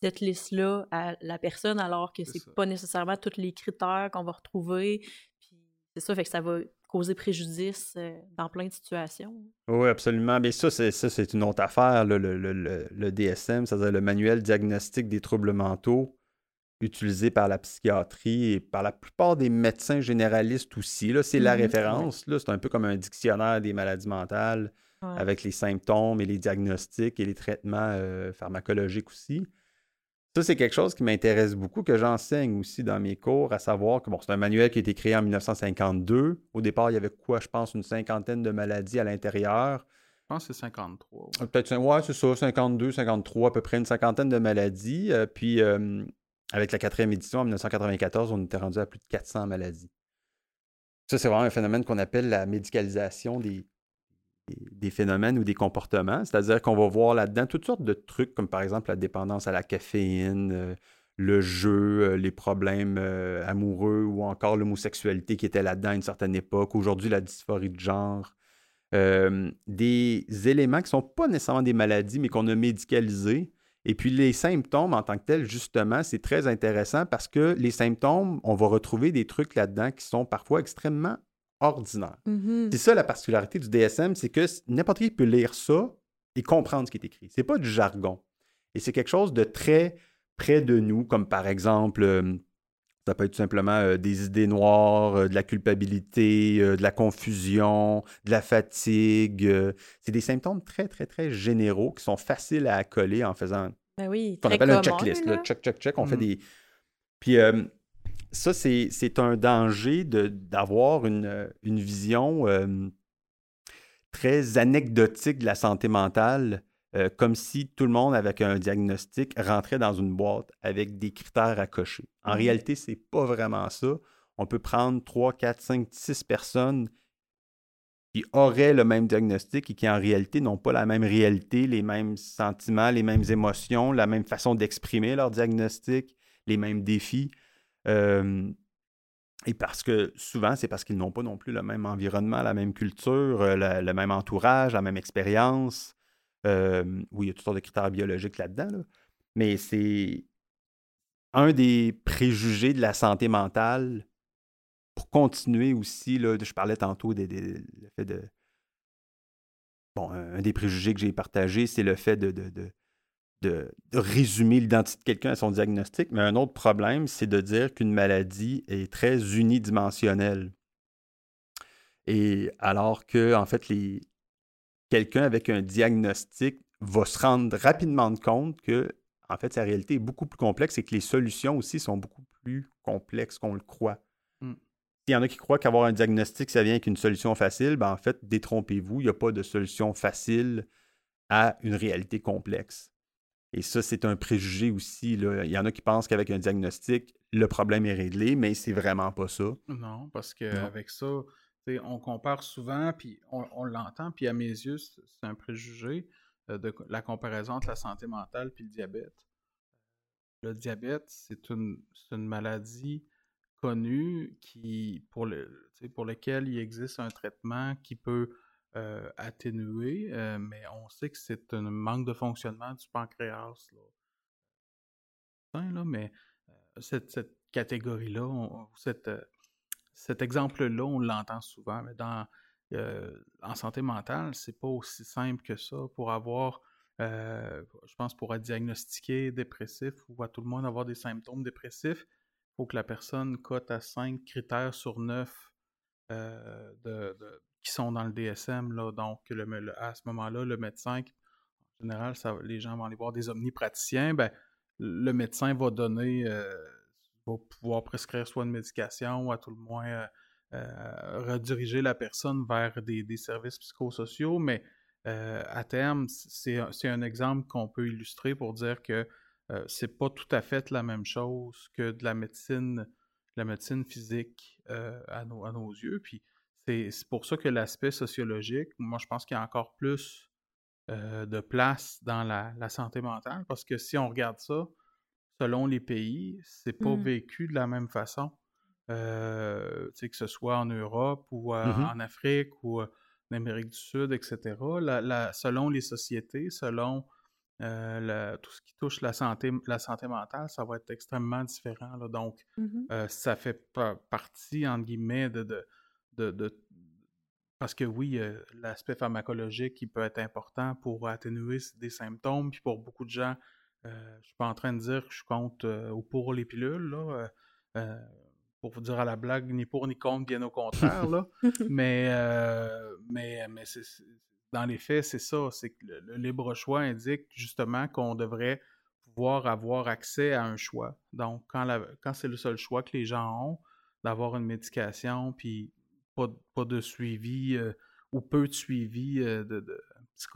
cette liste-là à la personne, alors que c'est pas nécessairement tous les critères qu'on va retrouver. Puis c'est ça, fait que ça va causer préjudice dans plein de situations. Oui, absolument. Mais ça, c'est ça, c'est une autre affaire, le, le, DSM, c'est-à-dire le manuel diagnostique des troubles mentaux utilisé par la psychiatrie et par la plupart des médecins généralistes aussi. Là, c'est la mmh référence. Là, c'est un peu comme un dictionnaire des maladies mentales avec les symptômes et les diagnostics et les traitements euh, pharmacologiques aussi. Ça, c'est quelque chose qui m'intéresse beaucoup, que j'enseigne aussi dans mes cours, à savoir que bon, c'est un manuel qui a été créé en 1952. Au départ, il y avait quoi, je pense, une cinquantaine de maladies à l'intérieur. Je pense que c'est 53. Euh, peut-être, ouais, c'est ça, 52, 53, à peu près une cinquantaine de maladies. Euh, puis, euh, avec la quatrième édition en 1994, on était rendu à plus de 400 maladies. Ça, c'est vraiment un phénomène qu'on appelle la médicalisation des, phénomènes ou des comportements. C'est-à-dire qu'on va voir là-dedans toutes sortes de trucs, comme par exemple la dépendance à la caféine, euh, le jeu, euh, les problèmes euh, amoureux ou encore l'homosexualité qui était là-dedans à une certaine époque. Aujourd'hui, la dysphorie de genre. des éléments qui ne sont pas nécessairement des maladies, mais qu'on a médicalisés. Et puis les symptômes en tant que tels, justement, c'est très intéressant parce que les symptômes, on va retrouver des trucs là-dedans qui sont parfois extrêmement ordinaire. Mm-hmm. C'est ça la particularité du DSM, c'est que n'importe qui peut lire ça et comprendre ce qui est écrit. C'est pas du jargon. Et c'est quelque chose de très près de nous, comme par exemple, euh, ça peut être tout simplement euh, des idées noires, euh, de la culpabilité, de la confusion, de la fatigue. c'est des symptômes très, très, très généraux qui sont faciles à coller en faisant ben oui, qu'on appelle un checklist. check, check, check. On fait mm. des. Puis ça, c'est un danger d'avoir une, une, vision très anecdotique de la santé mentale euh, comme si tout le monde avec un diagnostic rentrait dans une boîte avec des critères à cocher. En mmh réalité, ce n'est pas vraiment ça. On peut prendre 3, 4, 5, 6 personnes qui auraient le même diagnostic et qui en réalité n'ont pas la même réalité, les mêmes sentiments, les mêmes émotions, la même façon d'exprimer leur diagnostic, les mêmes défis. et parce que souvent, c'est parce qu'ils n'ont pas non plus le même environnement, la même culture, euh, le même entourage, la même expérience. Oui, il y a toutes sortes de critères biologiques là-dedans, mais c'est un des préjugés de la santé mentale pour continuer aussi. Là, je parlais tantôt des, fait de. Bon, un des préjugés que j'ai partagé, c'est le fait de, de, de résumer l'identité de quelqu'un à son diagnostic. Mais un autre problème, c'est de dire qu'une maladie est très unidimensionnelle. Et alors que, en fait, les, quelqu'un avec un diagnostic va se rendre rapidement compte que, en fait, sa réalité est beaucoup plus complexe et que les solutions aussi sont beaucoup plus complexes qu'on le croit. Hmm. S'il y en a qui croient qu'avoir un diagnostic, ça vient avec une solution facile, ben en fait, détrompez-vous, il n'y a pas de solution facile à une réalité complexe. Et ça, c'est un préjugé aussi. Il y en a qui pensent qu'avec un diagnostic, le problème est réglé, mais c'est vraiment pas ça. Non, parce qu'avec ça, on compare souvent, puis on, l'entend, puis à mes yeux, c'est un préjugé euh, de la comparaison entre la santé mentale puis le diabète. Le diabète, c'est une, maladie connue qui, pour, le, pour lequel il existe un traitement qui peut euh, atténuer, euh, mais on sait que c'est un manque de fonctionnement du pancréas. Là. mais cette, cette catégorie-là, cette, cet exemple-là, on l'entend souvent, mais dans, euh, en santé mentale, c'est pas aussi simple que ça pour avoir, euh, je pense, pour être diagnostiqué dépressif ou à tout le monde avoir des symptômes dépressifs, il faut que la personne cote à 5 critères sur 9 euh, de, qui sont dans le DSM. Là, donc, le, à ce moment-là, le médecin, en général, les gens vont aller voir des omnipraticiens, ben, le médecin va donner va pouvoir prescrire soit une médication ou à tout le moins euh, euh, rediriger la personne vers des, services psychosociaux, mais euh, à terme, c'est un exemple qu'on peut illustrer pour dire que c'est pas tout à fait la même chose que de la médecine, la médecine physique à, nos, à, nos, yeux. Puis c'est pour ça que l'aspect sociologique, moi je pense qu'il y a encore plus de place dans la, la, santé mentale, parce que si on regarde ça, selon les pays, c'est pas mmh. vécu de la même façon. Euh, que ce soit en Europe ou mmh en Afrique ou en Amérique du Sud, etc. selon les sociétés, selon euh, tout ce qui touche la santé, la santé mentale, ça va être extrêmement différent. Donc, mmh ça fait partie, entre guillemets, de, de, parce que oui, l'aspect pharmacologique qui peut être important pour atténuer des symptômes, puis pour beaucoup de gens, euh, je suis pas en train de dire que je compte euh, ou pour les pilules, là. Euh, pour vous dire à la blague, ni pour ni contre, bien au contraire, là. (laughs) mais, mais, mais dans les faits, c'est ça. C'est que le, libre choix indique justement qu'on devrait pouvoir avoir accès à un choix. Donc, quand, quand c'est le seul choix que les gens ont, d'avoir une médication, puis pas, pas de suivi ou peu de suivi de, de,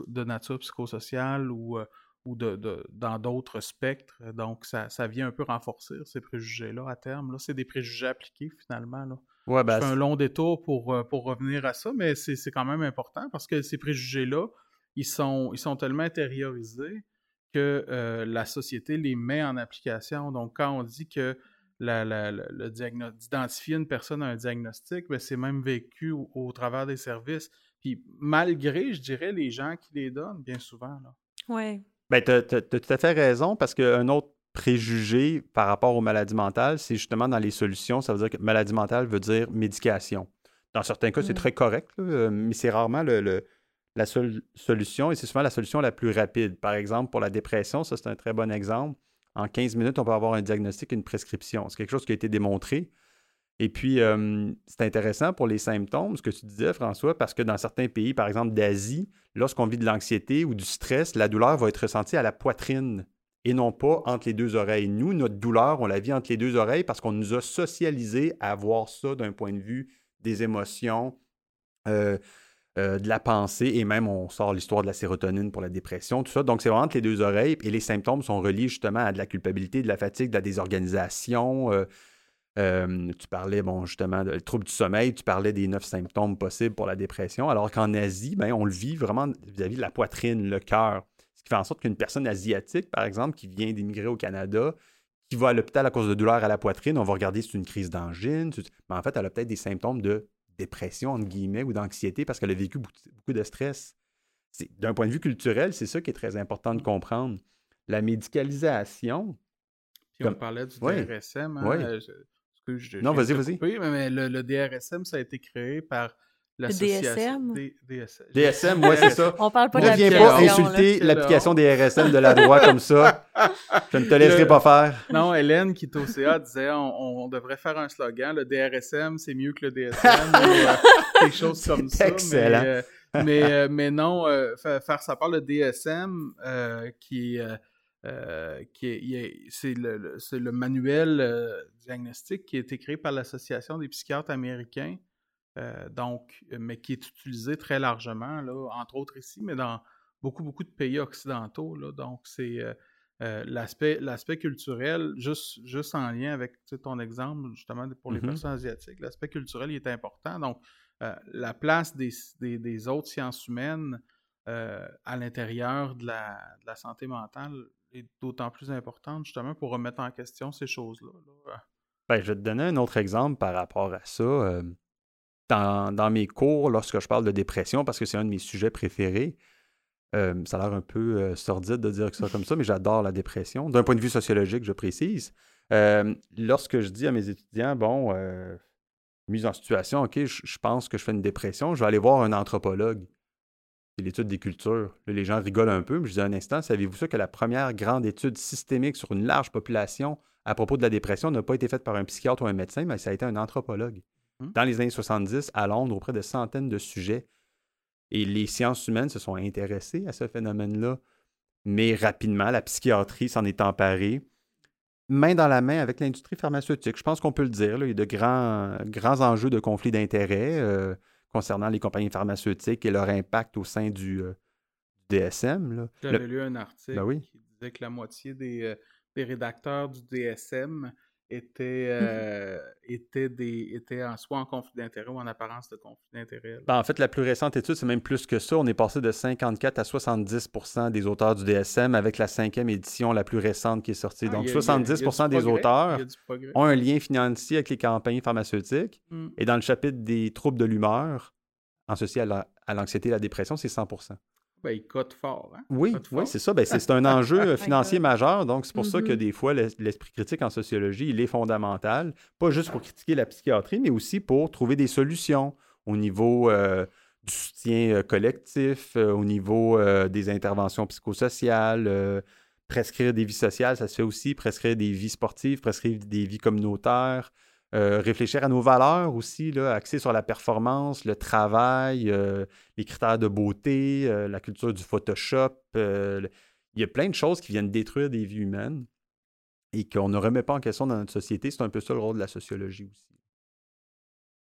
de, nature psychosociale ou ou de, dans d'autres spectres. Donc, ça, ça, vient un peu renforcer ces préjugés-là à terme. Là, c'est des préjugés appliqués finalement. Là. Ouais, ben, un long détour pour, euh, pour revenir à ça, mais c'est quand même important parce que ces préjugés-là, ils sont, ils sont tellement intériorisés que euh, la société les met en application. Donc, quand on dit que la, la, le d'identifier une personne à un diagnostic, ben, c'est même vécu au, au, travers des services. Puis malgré, je dirais, les gens qui les donnent, bien souvent. Là. Oui. Ben, tu as, tout à fait raison parce qu'un autre préjugé par rapport aux maladies mentales, c'est justement dans les solutions, ça veut dire que maladie mentale veut dire médication. Dans certains cas, c'est mmh. très correct, euh, mais c'est rarement le, la seule solution et c'est souvent la solution la plus rapide. Par exemple, pour la dépression, ça c'est un très bon exemple. En 15 minutes, on peut avoir un diagnostic et une prescription. C'est quelque chose qui a été démontré. Et puis, c'est intéressant pour les symptômes, ce que tu disais, François, parce que dans certains pays, par exemple d'Asie, lorsqu'on vit de l'anxiété ou du stress, la douleur va être ressentie à la poitrine et non pas entre les deux oreilles. Nous, notre douleur, on la vit entre les deux oreilles parce qu'on nous a socialisé à voir ça d'un point de vue des émotions, euh, euh, de la pensée et même on sort l'histoire de la sérotonine pour la dépression, tout ça. Donc c'est vraiment entre les deux oreilles et les symptômes sont reliés justement à de la culpabilité, de la fatigue, de la désorganisation. Euh, euh, tu parlais, bon, justement, de trouble du sommeil, tu parlais des neuf symptômes possibles pour la dépression, alors qu'en Asie, ben, on le vit vraiment vis-à-vis de la poitrine, le cœur. Ce qui fait en sorte qu'une personne asiatique, par exemple, qui vient d'immigrer au Canada, qui va à l'hôpital à cause de douleurs à la poitrine, on va regarder si c'est une crise d'angine, mais en fait, elle a peut-être des symptômes de dépression, entre guillemets, ou d'anxiété parce qu'elle a vécu beaucoup de stress. D'un point de vue culturel, c'est ça qui est très important de comprendre. La médicalisation. Puis on parlait du DRSM. Hein, euh, non, vas-y, vas-y. Mais, le, DRSM, ça a été créé par l'association. DSM? DSM, ouais, c'est ça. On parle pas ne de viens pas insulter l'application DRSM de la (laughs) droite comme ça. Je ne te laisserai pas faire. Non, Hélène, qui est au CA, disait on, devrait faire un slogan le DRSM, c'est mieux que le DSM. Euh, quelque chose (laughs) comme ça. Excellent. Euh, mais, mais, non, faire ça par le DSM, qui est euh, c'est le, le, manuel euh, diagnostic qui a été créé par l'Association des psychiatres américains, euh, donc, mais qui est utilisé très largement, là, entre autres ici, mais dans beaucoup, beaucoup de pays occidentaux. Là, donc, c'est l'aspect, l'aspect culturel, juste, juste en lien avec ton exemple, justement, pour les mm-hmm. personnes asiatiques, l'aspect culturel il est important. Donc, la place des, des, des, autres sciences humaines à l'intérieur de la, de la santé mentale est d'autant plus importante justement pour remettre en question ces choses-là. Ben, je vais te donner un autre exemple par rapport à ça. Euh, dans, mes cours, lorsque je parle de dépression, parce que c'est un de mes sujets préférés, euh, ça a l'air un peu euh, sordide de dire ça comme ça, mais j'adore la dépression. D'un point de vue sociologique, je précise. lorsque je dis à mes étudiants, bon, mise en situation, OK, je pense que je fais une dépression, je vais aller voir un anthropologue l'étude des cultures. les gens rigolent un peu, mais je dis un instant, savez-vous ça que la première grande étude systémique sur une large population à propos de la dépression n'a pas été faite par un psychiatre ou un médecin, mais ça a été un anthropologue. Hum. Dans les années 70, à Londres, auprès de centaines de sujets. Et les sciences humaines se sont intéressées à ce phénomène-là. Mais rapidement, la psychiatrie s'en est emparée, main dans la main avec l'industrie pharmaceutique. Je pense qu'on peut le dire. il y a de grands, grands enjeux de conflit d'intérêts. Euh, concernant les compagnies pharmaceutiques et leur impact au sein du, euh, DSM. J'avais lu un article ben qui disait que la moitié des, euh, des rédacteurs du DSM était, euh, était, des, était en, soit en conflit d'intérêt ou en apparence de conflit d'intérêt. Ben, en fait, la plus récente étude, c'est même plus que ça. On est passé de 54 à 70% des auteurs du DSM avec la cinquième édition la plus récente qui est sortie. Ah, Donc, 70% des auteurs ont un lien financier avec les campagnes pharmaceutiques. Hmm. Et dans le chapitre des troubles de l'humeur, associés à l'anxiété et la dépression, c'est 100 ben, il cote fort. Hein? Oui, oui c'est ça. Ben, c'est un enjeu euh, (laughs) financier majeur. Donc, c'est pour ça que mm-hmm. des fois, l'esprit critique en sociologie, il est fondamental. Pas juste pour critiquer la psychiatrie, mais aussi pour trouver des solutions au niveau euh, du soutien euh, collectif, au niveau des interventions psychosociales. prescrire des vies sociales, ça se fait aussi. Prescrire des vies sportives, prescrire des vies communautaires. Euh, réfléchir à nos valeurs aussi, là, axer sur la performance, le travail, euh, les critères de beauté, euh, la culture du Photoshop. il y a plein de choses qui viennent détruire des vies humaines et qu'on ne remet pas en question dans notre société. C'est un peu ça le rôle de la sociologie aussi.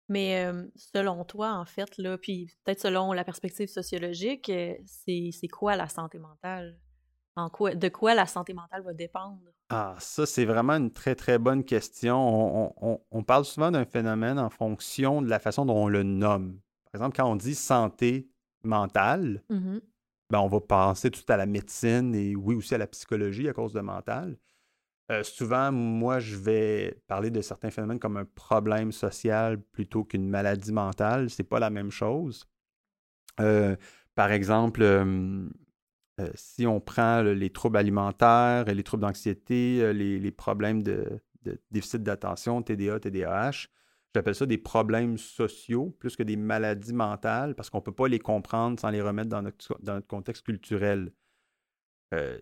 Mais selon toi, en fait, là, puis peut-être selon la perspective sociologique, c'est quoi la santé mentale? De quoi la santé mentale va dépendre? Ah, ça, c'est vraiment une très, très bonne question. On, parle souvent d'un phénomène en fonction de la façon dont on le nomme. Par exemple, quand on dit santé mentale, mmh ben, on va penser tout à la médecine et oui aussi à la psychologie à cause de mental. Euh, souvent, moi, je vais parler de certains phénomènes comme un problème social plutôt qu'une maladie mentale. C'est pas la même chose. Euh, par exemple, euh, si on prend les troubles alimentaires, les troubles d'anxiété, euh, les, problèmes de, déficit d'attention, TDA, TDAH, J'appelle ça des problèmes sociaux plus que des maladies mentales parce qu'on ne peut pas les comprendre sans les remettre dans notre, contexte culturel. Euh,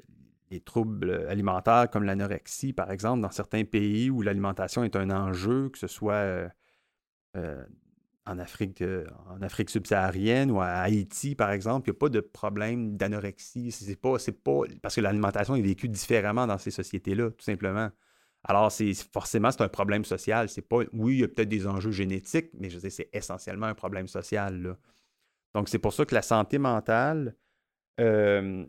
les troubles alimentaires comme l'anorexie, par exemple, dans certains pays où l'alimentation est un enjeu, que ce soit euh, euh, en Afrique, en Afrique subsaharienne ou à Haïti, par exemple, il n'y a pas de problème d'anorexie. C'est pas, pas parce que l'alimentation est vécue différemment dans ces sociétés-là, tout simplement. Alors, c'est forcément, c'est un problème social. C'est pas. Oui, il y a peut-être des enjeux génétiques, mais je sais, c'est essentiellement un problème social. Donc, c'est pour ça que la santé mentale, euh,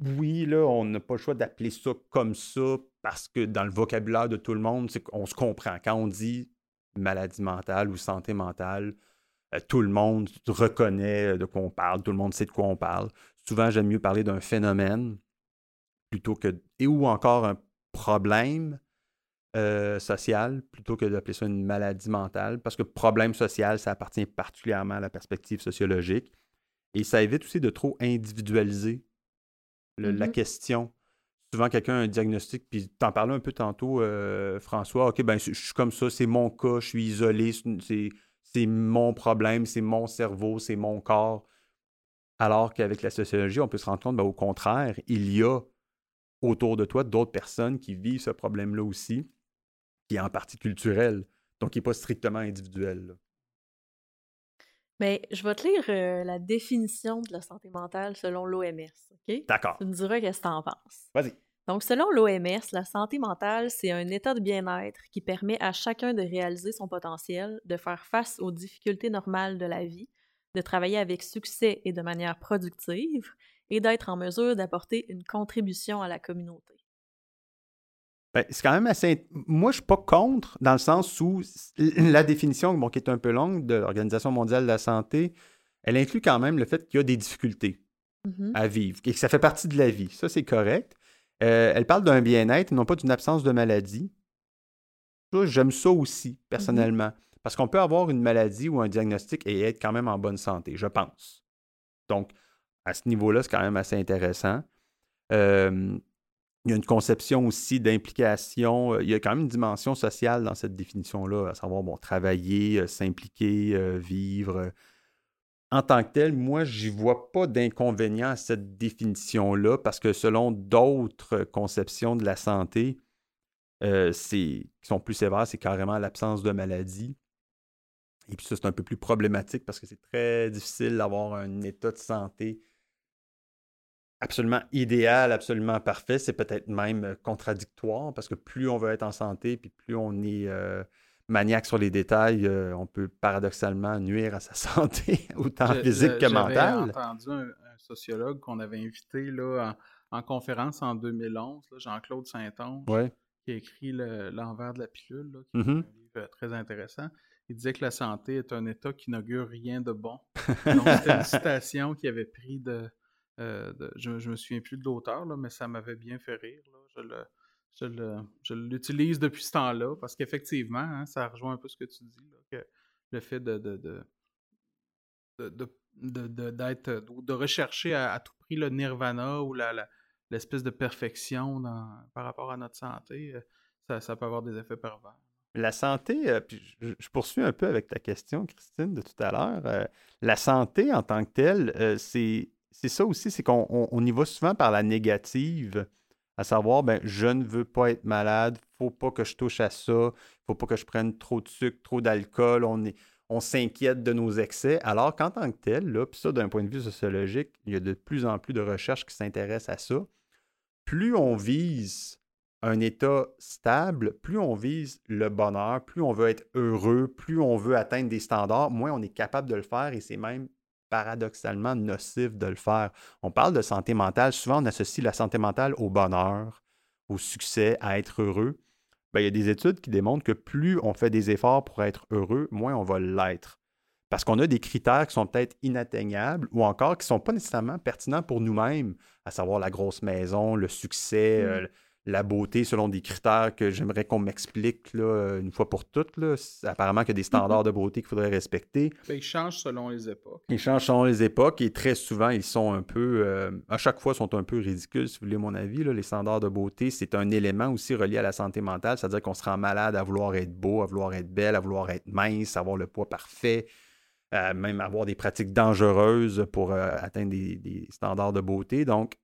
oui, là, on n'a pas le choix d'appeler ça comme ça parce que dans le vocabulaire de tout le monde, on se comprend. Quand on dit maladie mentale ou santé mentale, euh, tout le monde reconnaît de quoi on parle, tout le monde sait de quoi on parle. Souvent, j'aime mieux parler d'un phénomène plutôt que. et ou encore un problème euh, social plutôt que d'appeler ça une maladie mentale, parce que problème social, ça appartient particulièrement à la perspective sociologique. Et ça évite aussi de trop individualiser la Mm-hmm. question. Souvent, quelqu'un a un diagnostic, puis t'en parlais un peu tantôt, euh, François, OK, ben je suis comme ça, c'est mon cas, je suis isolé, c'est mon problème, c'est mon cerveau, c'est mon corps. Alors qu'avec la sociologie, on peut se rendre compte, ben, au contraire, il y a autour de toi d'autres personnes qui vivent ce problème-là aussi, qui est en partie culturel, donc qui n'est pas strictement individuel. Mais je vais te lire euh, la définition de la santé mentale selon l'OMS, OK? D'accord. Tu me diras qu'est-ce que tu en penses. Vas-y. Donc, selon l'OMS, la santé mentale, c'est un état de bien-être qui permet à chacun de réaliser son potentiel, de faire face aux difficultés normales de la vie, de travailler avec succès et de manière productive, et d'être en mesure d'apporter une contribution à la communauté. Ben, c'est quand même assez. Moi, je suis pas contre, dans le sens où la définition, bon, qui est un peu longue, de l'Organisation mondiale de la santé, elle inclut quand même le fait qu'il y a des difficultés Mhm. à vivre et que ça fait partie de la vie. Ça, c'est correct. Euh, elle parle d'un bien-être, non pas d'une absence de maladie. Ça, j'aime ça aussi, personnellement. Parce qu'on peut avoir une maladie ou un diagnostic et être quand même en bonne santé, je pense. Donc, à ce niveau-là, c'est quand même assez intéressant. Euh, il y a une conception aussi d'implication. euh, Il y a quand même une dimension sociale dans cette définition-là, à savoir, bon, travailler, euh, s'impliquer, euh, vivre. En tant que tel, moi, j'y vois pas d'inconvénient à cette définition-là, parce que selon d'autres conceptions de la santé, qui sont plus sévères, c'est carrément l'absence de maladie. Et puis ça, c'est un peu plus problématique parce que c'est très difficile d'avoir un état de santé absolument idéal, absolument parfait. C'est peut-être même euh, contradictoire parce que plus on veut être en santé, puis plus on est euh, maniaque sur les détails, euh, on peut paradoxalement nuire à sa (laughs) santé, autant Je- physique je- que j'avais mentale. entendu un, un sociologue qu'on avait invité là, en, en conférence en 2011, là, Jean-Claude Saint-Onge, Ouais. qui a écrit le- L'envers de la pilule, là, qui est un livre très intéressant. Il disait que la santé est un état qui n'augure rien de bon. (laughs) Donc, c'était une citation qu'il avait pris de. Euh, je, je me souviens plus de l'auteur, mais ça m'avait bien fait rire. là. Je le. Je, le- je l'utilise depuis ce temps-là parce qu'effectivement, hein, ça rejoint un peu ce que tu dis, là, que le fait de, de, de, de, d'être, euh, de, rechercher à, tout prix le nirvana ou la, l'espèce de perfection dans, par rapport à notre santé, euh, ça, ça peut avoir des effets pervers. La santé, puis je, poursuis un peu avec ta question, Christine, de tout à l'heure. La santé en tant que telle, c'est, c'est ça aussi, c'est qu'on on- on y va souvent par la négative, à savoir, ben, je ne veux pas être malade, faut pas que je touche à ça, faut pas que je prenne trop de sucre, trop d'alcool, on s'inquiète de nos excès. Alors qu'en tant que tel, là, puis ça, d'un point de vue sociologique, il y a de plus en plus de recherches qui s'intéressent à ça. Plus on vise un état stable, plus on vise le bonheur, plus on veut être heureux, plus on veut atteindre des standards, moins on est capable de le faire et c'est même paradoxalement nocif de le faire. On parle de santé mentale, souvent on associe la santé mentale au bonheur, au succès, à être heureux. Ben, il y a des études qui démontrent que plus on fait des efforts pour être heureux, moins on va l'être. Parce qu'on a des critères qui sont peut-être inatteignables ou encore qui ne sont pas nécessairement pertinents pour nous-mêmes, à savoir la grosse maison, le succès, Mm. euh, la beauté selon des critères que j'aimerais qu'on m'explique une fois pour toutes. Là. Apparemment qu'il y a des standards de beauté qu'il faudrait respecter. Ben, ils changent selon les époques. Ils changent selon les époques et très souvent, ils sont un peu, euh, à chaque fois, sont un peu ridicules, si vous voulez mon avis. Les standards de beauté, c'est un élément aussi relié à la santé mentale, c'est-à-dire qu'on se rend malade à vouloir être beau, à vouloir être belle, à vouloir être mince, avoir le poids parfait. même avoir des pratiques dangereuses pour euh, atteindre des standards de beauté. Donc,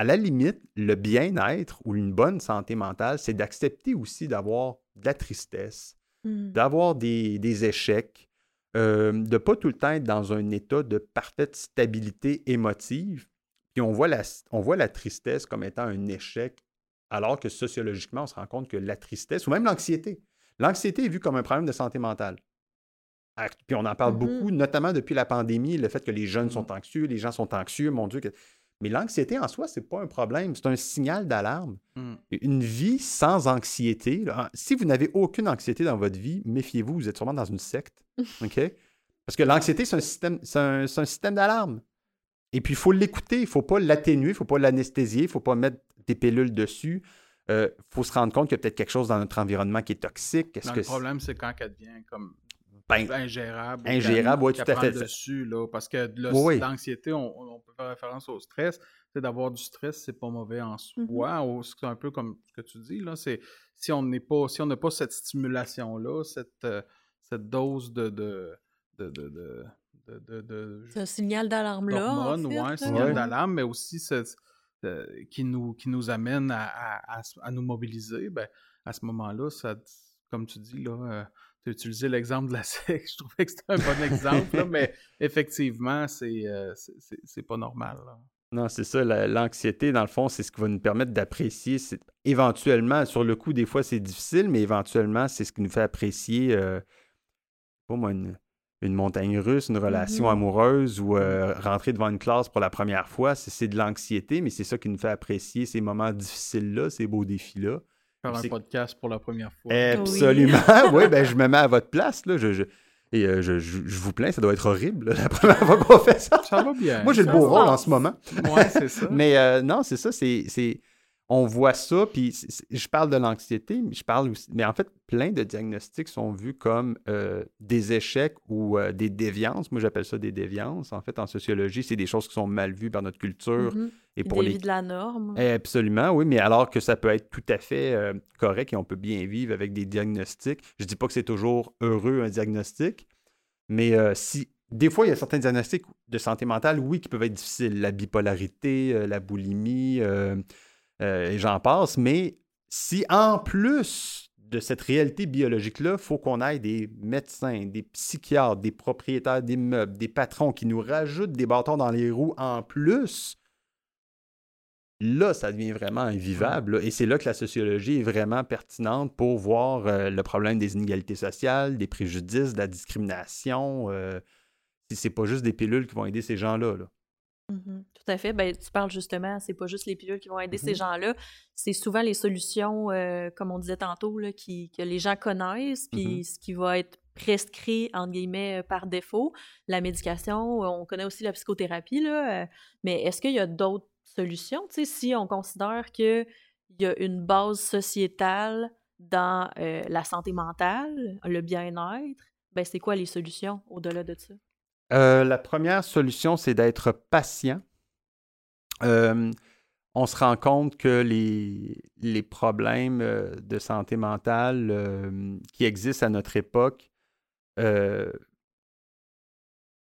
à la limite, le bien-être ou une bonne santé mentale, c'est d'accepter aussi d'avoir de la tristesse, mmh. d'avoir des, échecs, euh, de ne pas tout le temps être dans un état de parfaite stabilité émotive. Puis on voit, la, on voit la tristesse comme étant un échec, alors que sociologiquement, on se rend compte que la tristesse, ou même l'anxiété, l'anxiété est vue comme un problème de santé mentale. Puis on en parle mmh beaucoup, notamment depuis la pandémie, le fait que les jeunes sont anxieux, les gens sont anxieux, mon Dieu. Mais l'anxiété en soi, ce n'est pas un problème, c'est un signal d'alarme. Hmm. Une vie sans anxiété, si vous n'avez aucune anxiété dans votre vie, méfiez-vous, vous êtes sûrement dans une secte. (laughs) OK? Parce que l'anxiété, c'est un système, un, système d'alarme. Et puis, il faut l'écouter, il ne faut pas l'atténuer, il ne faut pas l'anesthésier, il ne faut pas mettre des pilules dessus. Il euh, faut se rendre compte qu'il y a peut-être quelque chose dans notre environnement qui est toxique. -ce que le problème, c'est quand elle devient comme ben, ingérable. Ingérable, oui, tout à fait. dessus, là, parce que l'anxiété, on, peut faire référence au stress. D'avoir du stress, c'est pas mauvais en soi. Mm-hmm. C'est un peu comme ce que tu dis, là. C'est si on n'est pas, si on n'a pas cette stimulation-là, cette, euh, cette dose de, de, de, de c'est un signal d'alarme-là. En fait, un signal d'alarme, mais aussi euh, qui, nous, qui nous amène à, à, à, nous mobiliser. Ben, à ce moment-là, ça, comme tu dis, là, euh, tu as utilisé l'exemple de la (laughs) sexe, je trouvais que c'était un bon exemple, mais effectivement, c'est euh, c'est pas normal. Non, c'est ça, l'anxiété, dans le fond, c'est ce qui va nous permettre d'apprécier. Éventuellement, sur le coup, des fois, c'est difficile, mais éventuellement, c'est ce qui nous fait apprécier, euh, pas moi, une, montagne russe, une relation mm-hmm. amoureuse ou euh, rentrer devant une classe pour la première fois. C'est de l'anxiété, mais c'est ça qui nous fait apprécier ces moments difficiles-là, ces beaux défis-là. Faire un podcast pour la première fois. Absolument. (laughs) Oui, ben, je me mets à votre place. Là. Je, et euh, je, je, vous plains, ça doit être horrible la première fois qu'on fait ça. Ça va bien. Moi, j'ai le beau rôle en ce moment. Oui, c'est ça. (laughs) Mais euh, non, c'est ça. C'est on voit ça, puis je parle de l'anxiété, mais je parle aussi. Mais en fait, plein de diagnostics sont vus comme euh, des échecs ou euh, des déviances. Moi, j'appelle ça des déviances. En fait, en sociologie, c'est des choses qui sont mal vues par notre culture. Mm-hmm. Et pour les... de la norme. Absolument, oui, mais alors que ça peut être tout à fait euh, correct et on peut bien vivre avec des diagnostics. Je ne dis pas que c'est toujours heureux un diagnostic, mais si des fois, il y a certains diagnostics de santé mentale, oui, qui peuvent être difficiles. La bipolarité, la boulimie, euh, et j'en passe, mais si en plus de cette réalité biologique-là, il faut qu'on aille des médecins, des psychiatres, des propriétaires d'immeubles, des patrons qui nous rajoutent des bâtons dans les roues en plus, là, ça devient vraiment invivable. Et c'est là que la sociologie est vraiment pertinente pour voir euh, le problème des inégalités sociales, des préjudices, de la discrimination. Euh, c'est pas juste des pilules qui vont aider ces gens-là. là Mmh Tout à fait. Ben, tu parles justement, c'est pas juste les pilules qui vont aider ces mmh gens-là, c'est souvent les solutions, euh, comme on disait tantôt, là, qui, que les gens connaissent, puis ce qui va être prescrit, entre guillemets, euh, par défaut. La médication, on connaît aussi la psychothérapie, là, euh, mais est-ce qu'il y a d'autres solutions? Si on considère qu'il y a une base sociétale dans la santé mentale, le bien-être, ben c'est quoi les solutions au-delà de ça? Euh, la première solution, c'est d'être patient. Euh, on se rend compte que les, les problèmes euh, de santé mentale qui existent à notre époque,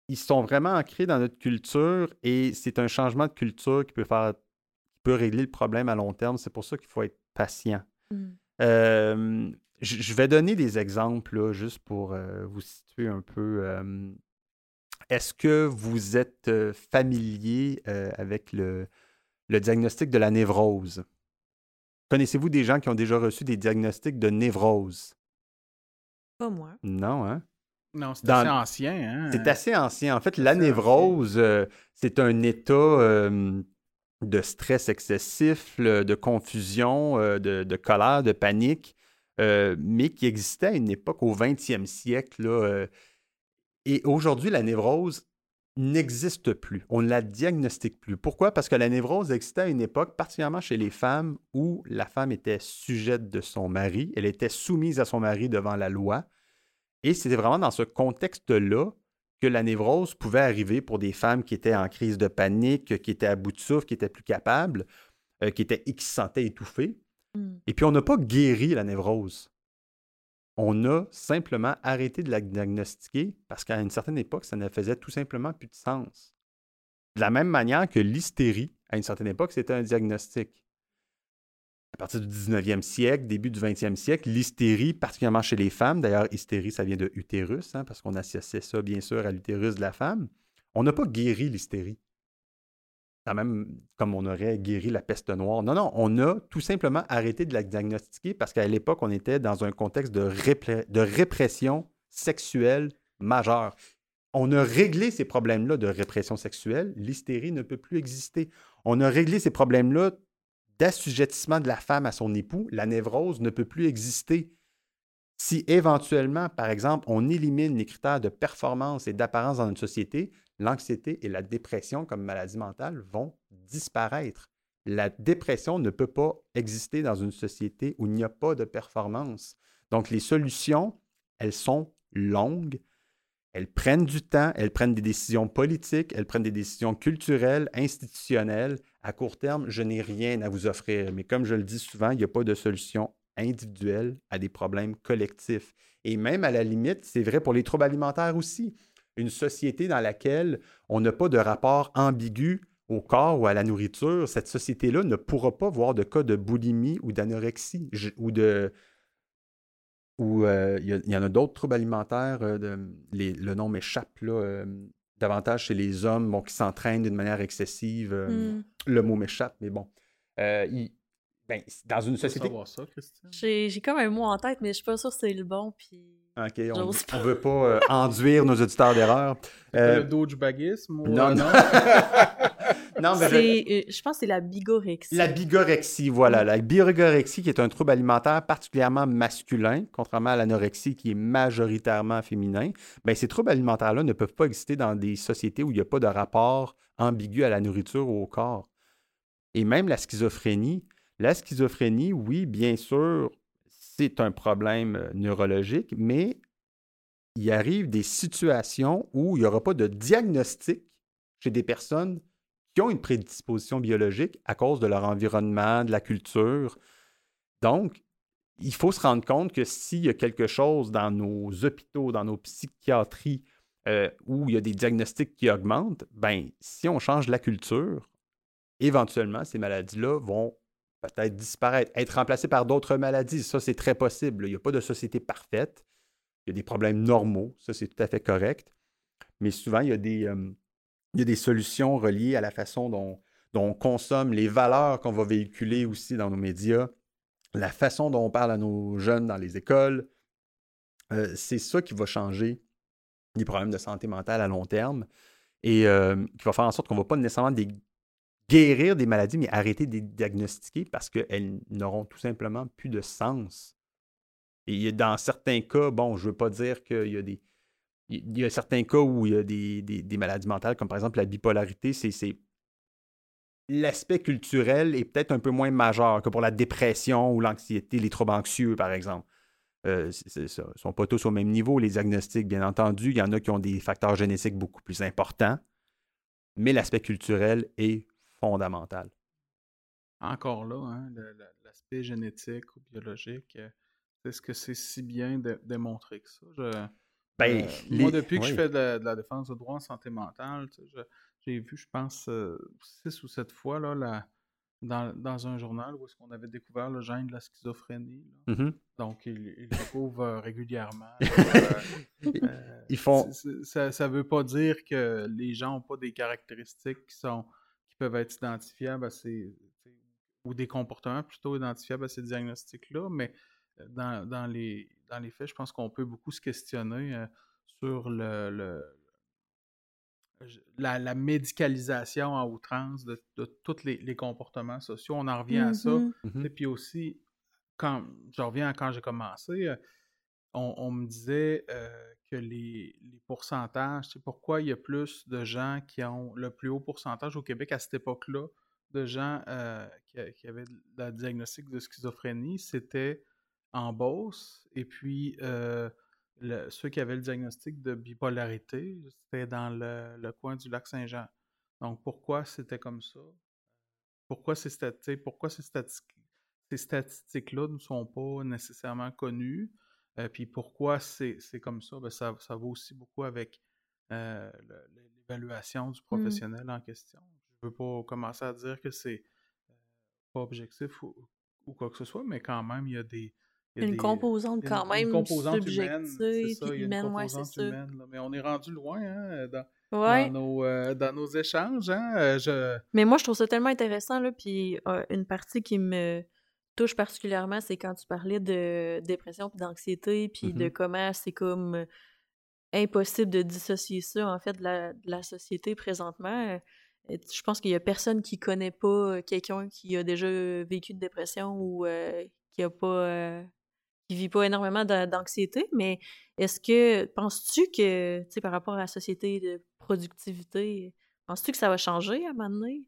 ils sont vraiment ancrés dans notre culture et c'est un changement de culture qui peut faire qui peut régler le problème à long terme. C'est pour ça qu'il faut être patient. Mmh. je vais donner des exemples juste pour vous situer un peu est-ce que vous êtes familier euh, avec le, diagnostic de la névrose? Connaissez-vous des gens qui ont déjà reçu des diagnostics de névrose? Pas moi. Non, hein? Non, c'est assez ancien. Hein? C'est assez ancien. En fait, la névrose, euh, c'est un état de stress excessif, de confusion, de, de, colère, de panique, mais qui existait à une époque au 20e siècle. Là, et aujourd'hui, la névrose, n'existe plus. On ne la diagnostique plus. Pourquoi? Parce que la névrose existait à une époque, particulièrement chez les femmes, où la femme était sujette de son mari, elle était soumise à son mari devant la loi. Et c'était vraiment dans ce contexte-là que la névrose pouvait arriver pour des femmes qui étaient en crise de panique, qui étaient à bout de souffle, qui étaient plus capables, euh, qui, étaient, qui se sentaient étouffées. Hmm. Et puis on n'a pas guéri la névrose. On a simplement arrêté de la diagnostiquer parce qu'à une certaine époque, ça ne faisait tout simplement plus de sens. De la même manière que l'hystérie, à une certaine époque, c'était un diagnostic à partir du 19e siècle, début du 20e siècle, l'hystérie, particulièrement chez les femmes, d'ailleurs, hystérie, ça vient de utérus, hein, parce qu'on associait ça, bien sûr, à l'utérus de la femme. On n'a pas guéri l'hystérie. Même comme on aurait guéri la peste noire. Non, non, on a tout simplement arrêté de la diagnostiquer parce qu'à l'époque, on était dans un contexte de, de répression sexuelle majeure. On a réglé ces problèmes-là de répression sexuelle. L'hystérie ne peut plus exister. On a réglé ces problèmes-là d'assujettissement de la femme à son époux, la névrose ne peut plus exister. Si éventuellement, par exemple, on élimine les critères de performance et d'apparence dans une société, l'anxiété et la dépression comme maladie mentale vont disparaître. La dépression ne peut pas exister dans une société où il n'y a pas de performance. Donc les solutions, elles sont longues, elles prennent du temps, elles prennent des décisions politiques, elles prennent des décisions culturelles, institutionnelles. À court terme, je n'ai rien à vous offrir. Mais comme je le dis souvent, il n'y a pas de solution individuelle à des problèmes collectifs. Et même à la limite, c'est vrai pour les troubles alimentaires aussi. Une société dans laquelle on n'a pas de rapport ambigu au corps ou à la nourriture, cette société-là ne pourra pas voir de cas de boulimie ou d'anorexie ou de ou euh, il y, en a d'autres troubles alimentaires. Euh, le nom m'échappe là. Euh, davantage chez les hommes qui s'entraînent d'une manière excessive. Mmh. Le mot m'échappe, mais bon. ben, dans une société. J'ai comme un mot en tête, mais je suis pas sûre que c'est le bon. Puis... OK, on ne veut pas (laughs) enduire nos auditeurs d'erreur. le dogebagisme ou... Non, non. non, (laughs) mais euh, je... pense que c'est la bigorexie. La bigorexie, voilà. La bigorexie qui est un trouble alimentaire particulièrement masculin, contrairement à l'anorexie qui est majoritairement féminin. Bien, ces troubles alimentaires-là ne peuvent pas exister dans des sociétés où il n'y a pas de rapport ambigu à la nourriture ou au corps. Et même la schizophrénie. La schizophrénie, oui, bien sûr, c'est un problème euh, neurologique, mais il arrive des situations où il n'y aura pas de diagnostic chez des personnes qui ont une prédisposition biologique à cause de leur environnement, de la culture. Donc, il faut se rendre compte que s'il y a quelque chose dans nos hôpitaux, dans nos psychiatries, euh, où il y a des diagnostics qui augmentent, ben, si on change la culture, éventuellement, ces maladies-là vont peut-être disparaître, être remplacées par d'autres maladies. Ça, c'est très possible. Il n'y a pas de société parfaite. Il y a des problèmes normaux. Ça, c'est tout à fait correct. Mais souvent, il y a des, euh, il y a des solutions reliées à la façon dont, on consomme, les valeurs qu'on va véhiculer aussi dans nos médias, la façon dont on parle à nos jeunes dans les écoles. Euh, c'est ça qui va changer les problèmes de santé mentale à long terme et euh, qui va faire en sorte qu'on ne va pas nécessairement guérir des maladies, mais arrêter de les diagnostiquer parce qu'elles n'auront tout simplement plus de sens. Et dans certains cas, bon, je ne veux pas dire qu'il y a des, il y a certains cas où il y a des, maladies mentales, comme par exemple la bipolarité, c'est l'aspect culturel est peut-être un peu moins majeur que pour la dépression ou l'anxiété, les troubles anxieux, par exemple. Euh, ils ne sont pas tous au même niveau, les diagnostics, bien entendu. Il y en a qui ont des facteurs génétiques beaucoup plus importants, mais l'aspect culturel est Encore là, hein, l'aspect génétique ou biologique, euh, est-ce que c'est si bien démontré que ça? Je... Ben, euh, moi, depuis que je fais de la, défense de droit en santé mentale, j'ai vu, je pense, euh, six ou sept fois là, dans, un journal où est-ce qu'on avait découvert le gène de la schizophrénie. Mm-hmm. Donc, il, il le euh, régulièrement. (laughs) Ils font... Ça ne veut pas dire que les gens n'ont pas des caractéristiques qui, sont, peuvent être identifiables à ces... ou des comportements plutôt identifiables à ces diagnostics-là, mais dans, dans, les, dans les faits, je pense qu'on peut beaucoup se questionner euh, sur le, la, médicalisation à outrance de, tous les, comportements sociaux. On en revient à ça. Et mm-hmm. puis aussi, quand je reviens à quand j'ai commencé, on, me disait euh, les, pourcentages, c'est pourquoi il y a plus de gens qui ont le plus haut pourcentage au Québec à cette époque-là de gens euh, qui, avaient le diagnostic de schizophrénie, c'était en Beauce. Et puis, euh, ceux qui avaient le diagnostic de bipolarité, c'était dans le, coin du lac Saint-Jean. Donc, pourquoi c'était comme ça? Pourquoi ces, pourquoi ces statistiques-là ne sont pas nécessairement connues? Euh, puis pourquoi c'est comme ça? Ben, ça? Ça va aussi beaucoup avec euh, l'évaluation du mmh. professionnel en question. Je ne veux pas commencer à dire que c'est euh, pas objectif ou, quoi que ce soit, mais quand même, il y a des. une composante quand même une composante humaine, ça, humaine, ouais, c'est mais on est rendu loin hein, dans, nos, dans, nos, échanges. Hein, je... Mais moi, je trouve ça tellement intéressant. Là, puis une partie qui me touche particulièrement, c'est quand tu parlais de dépression et d'anxiété, puis de mmh comment c'est comme impossible de dissocier ça, en fait, de la, société présentement. Je pense qu'il y a personne qui connaît pas quelqu'un qui a déjà vécu de dépression ou qui a pas qui vit pas énormément d'anxiété, mais est-ce que penses-tu que, tu sais, par rapport à la société de productivité, penses-tu que ça va changer à un moment donné?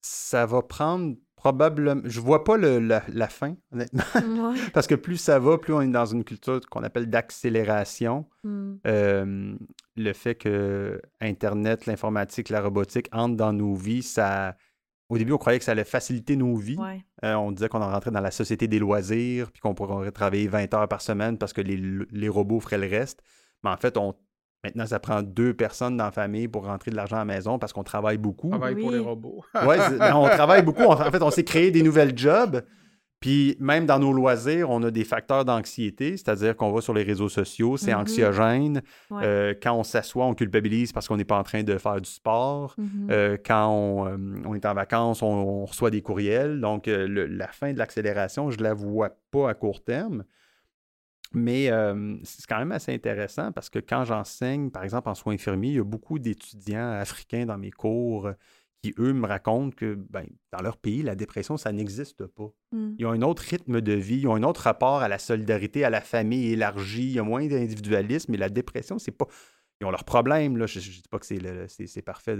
Ça va prendre probablement. Je vois pas la, fin, honnêtement. (laughs) Parce que plus ça va, plus on est dans une culture qu'on appelle d'accélération. Hmm. Euh, le fait que Internet, l'informatique, la robotique entrent dans nos vies, ça. Au début, on croyait que ça allait faciliter nos vies. Euh, on disait qu'on rentrait dans la société des loisirs, puis qu'on pourrait travailler 20 heures par semaine parce que les, les robots feraient le reste. Mais en fait, on Maintenant, ça prend deux personnes dans la famille pour rentrer de l'argent à la maison parce qu'on travaille beaucoup. On travaille pour les robots. (laughs) oui, ben, on travaille beaucoup. En fait, on s'est créé des nouvelles jobs. Puis même dans nos loisirs, on a des facteurs d'anxiété, c'est-à-dire qu'on va sur les réseaux sociaux, c'est mm-hmm. anxiogène. Euh, quand on s'assoit, on culpabilise parce qu'on n'est pas en train de faire du sport. Mm-hmm. Euh, quand euh, on, est en vacances, on, reçoit des courriels. Donc la fin de l'accélération, je ne la vois pas à court terme. Mais c'est quand même assez intéressant parce que quand j'enseigne, par exemple, en soins infirmiers, il y a beaucoup d'étudiants africains dans mes cours qui, eux, me racontent que ben, dans leur pays, la dépression, ça n'existe pas. Mmh. Ils ont un autre rythme de vie, ils ont un autre rapport à la solidarité, à la famille élargie, il y a moins d'individualisme, mais la dépression, c'est pas. Ils ont leurs problèmes, là. je ne dis pas que c'est parfait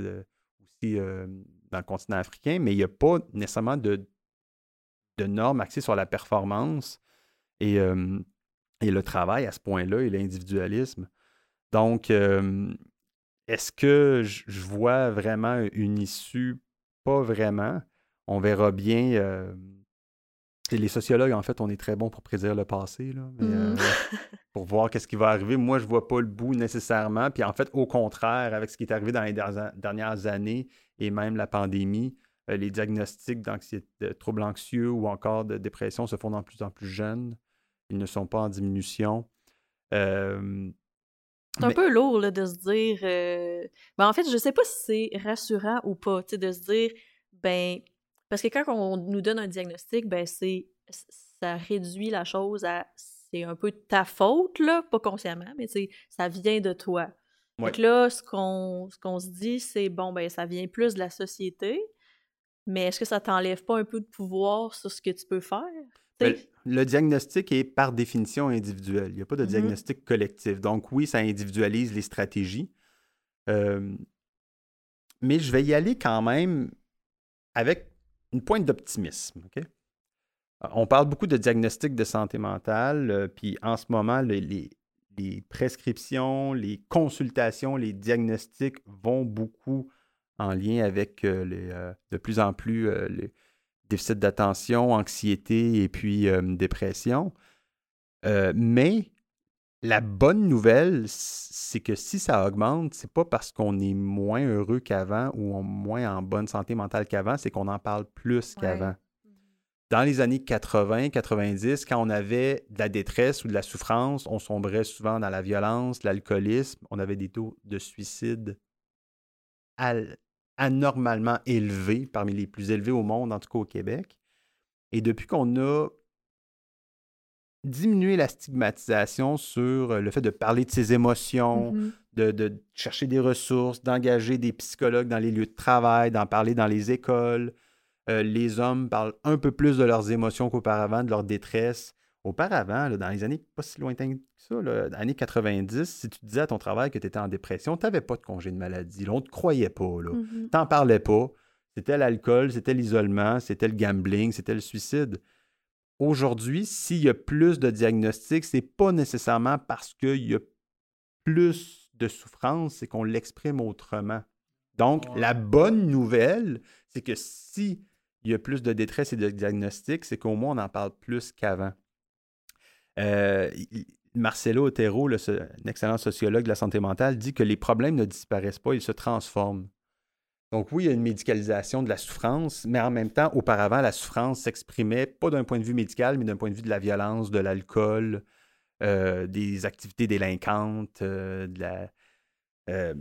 aussi dans le continent africain, mais il n'y a pas nécessairement de, de normes axées sur la performance. Et et le travail à ce point-là et l'individualisme. Donc, est-ce que je vois vraiment une issue? Pas vraiment. On verra bien. les sociologues, en fait, on est très bons pour prédire le passé, là, mmh. (laughs) pour voir qu'est-ce qui va arriver. Moi, je ne vois pas le bout nécessairement. Puis en fait, au contraire, avec ce qui est arrivé dans les dernières années et même la pandémie, les diagnostics d'anxiété, de troubles anxieux ou encore de dépression se font de plus en plus jeunes ils ne sont pas en diminution. c'est un peu lourd de se dire. Euh, ben, en fait, je ne sais pas si c'est rassurant ou pas, de se dire, ben, parce que quand on nous donne un diagnostic, ben, c'est ça réduit la chose à c'est un peu ta faute, là, pas consciemment, mais ça vient de toi. Donc là, ce qu'on se dit, c'est bon, ben, ça vient plus de la société, mais est-ce que ça t'enlève pas un peu de pouvoir sur ce que tu peux faire? Ben, le diagnostic est par définition individuel. Il n'y a pas de mm-hmm. diagnostic collectif. Donc oui, ça individualise les stratégies. Euh, mais je vais y aller quand même avec une pointe d'optimisme. On parle beaucoup de diagnostic de santé mentale, euh, puis en ce moment, les, prescriptions, les consultations, les diagnostics vont beaucoup en lien avec euh, de plus en plus les, déficit d'attention, anxiété et puis euh, dépression. Euh, mais la bonne nouvelle, c'est que si ça augmente, c'est pas parce qu'on est moins heureux qu'avant ou moins en bonne santé mentale qu'avant, c'est qu'on en parle plus qu'avant. Dans les années 80, 90, quand on avait de la détresse ou de la souffrance, on sombrait souvent dans la violence, l'alcoolisme, on avait des taux de suicide anormalement élevé, parmi les plus élevés au monde, en tout cas au Québec. Et depuis qu'on a diminué la stigmatisation sur le fait de parler de ses émotions, mm-hmm. de, chercher des ressources, d'engager des psychologues dans les lieux de travail, d'en parler dans les écoles. Euh, les hommes parlent un peu plus de leurs émotions qu'auparavant, de leur détresse. Auparavant, dans les années pas si lointaines que ça. Là. Années 90, si tu disais à ton travail que tu étais en dépression, tu n'avais pas de congé de maladie. on ne te croyait pas. Tu mm-hmm. n'en parlais pas. C'était l'alcool, c'était l'isolement, c'était le gambling, c'était le suicide. Aujourd'hui, s'il y a plus de diagnostics, c'est pas nécessairement parce qu'il y a plus de souffrance, c'est qu'on l'exprime autrement. Donc, la bonne nouvelle, c'est que si il y a plus de détresse et de diagnostics, c'est qu'au moins on en parle plus qu'avant. Euh, Marcelo Otero, le, un excellent sociologue de la santé mentale, dit que les problèmes ne disparaissent pas, ils se transforment. Donc oui, il y a une médicalisation de la souffrance, mais en même temps, auparavant, la souffrance s'exprimait pas d'un point de vue médical, mais d'un point de vue de la violence, de l'alcool, euh, des activités délinquantes, euh, de la... Euh,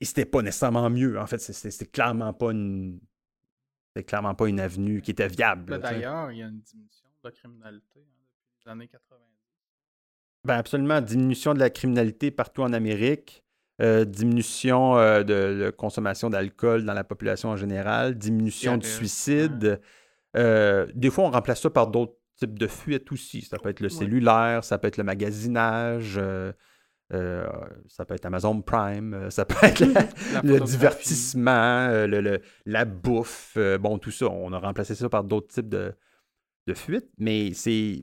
et c'était pas nécessairement mieux. En fait, c'était clairement pas une... clairement pas une avenue qui était viable. D'ailleurs, il y a une diminution de la criminalité hein, depuis les années 90. Ben absolument, diminution de la criminalité partout en Amérique. Euh, diminution euh, de, consommation d'alcool dans la population en général, diminution du suicide. Euh, des fois, on remplace ça par d'autres types de fuites aussi. Ça peut être le cellulaire, ça peut être le magasinage, ça peut être Amazon Prime, ça peut être (laughs) le divertissement, la bouffe, bon, tout ça. On a remplacé ça par d'autres types de, de fuites, mais c'est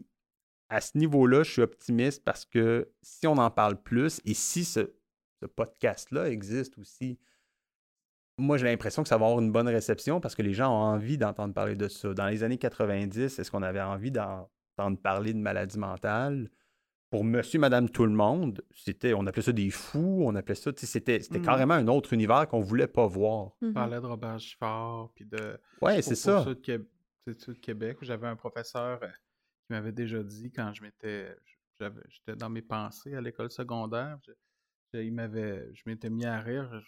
à ce niveau-là, je suis optimiste parce que si on en parle plus et si ce, ce podcast-là existe aussi, moi, j'ai l'impression que ça va avoir une bonne réception parce que les gens ont envie d'entendre parler de ça. Dans les années 90, est-ce qu'on avait envie d'entendre parler de maladie mentale? Pour monsieur, madame, tout le monde, c'était, on appelait ça des fous, on appelait ça, c'était, c'était mmh. carrément un autre univers qu'on voulait pas voir. On mmh parlait de Robert Giffard, puis de... Ouais, c'est ça. C'est de Québec, où j'avais un professeur euh, qui m'avait déjà dit quand je m'étais... J'étais dans mes pensées à l'école secondaire, il m'avait, je m'étais mis à rire.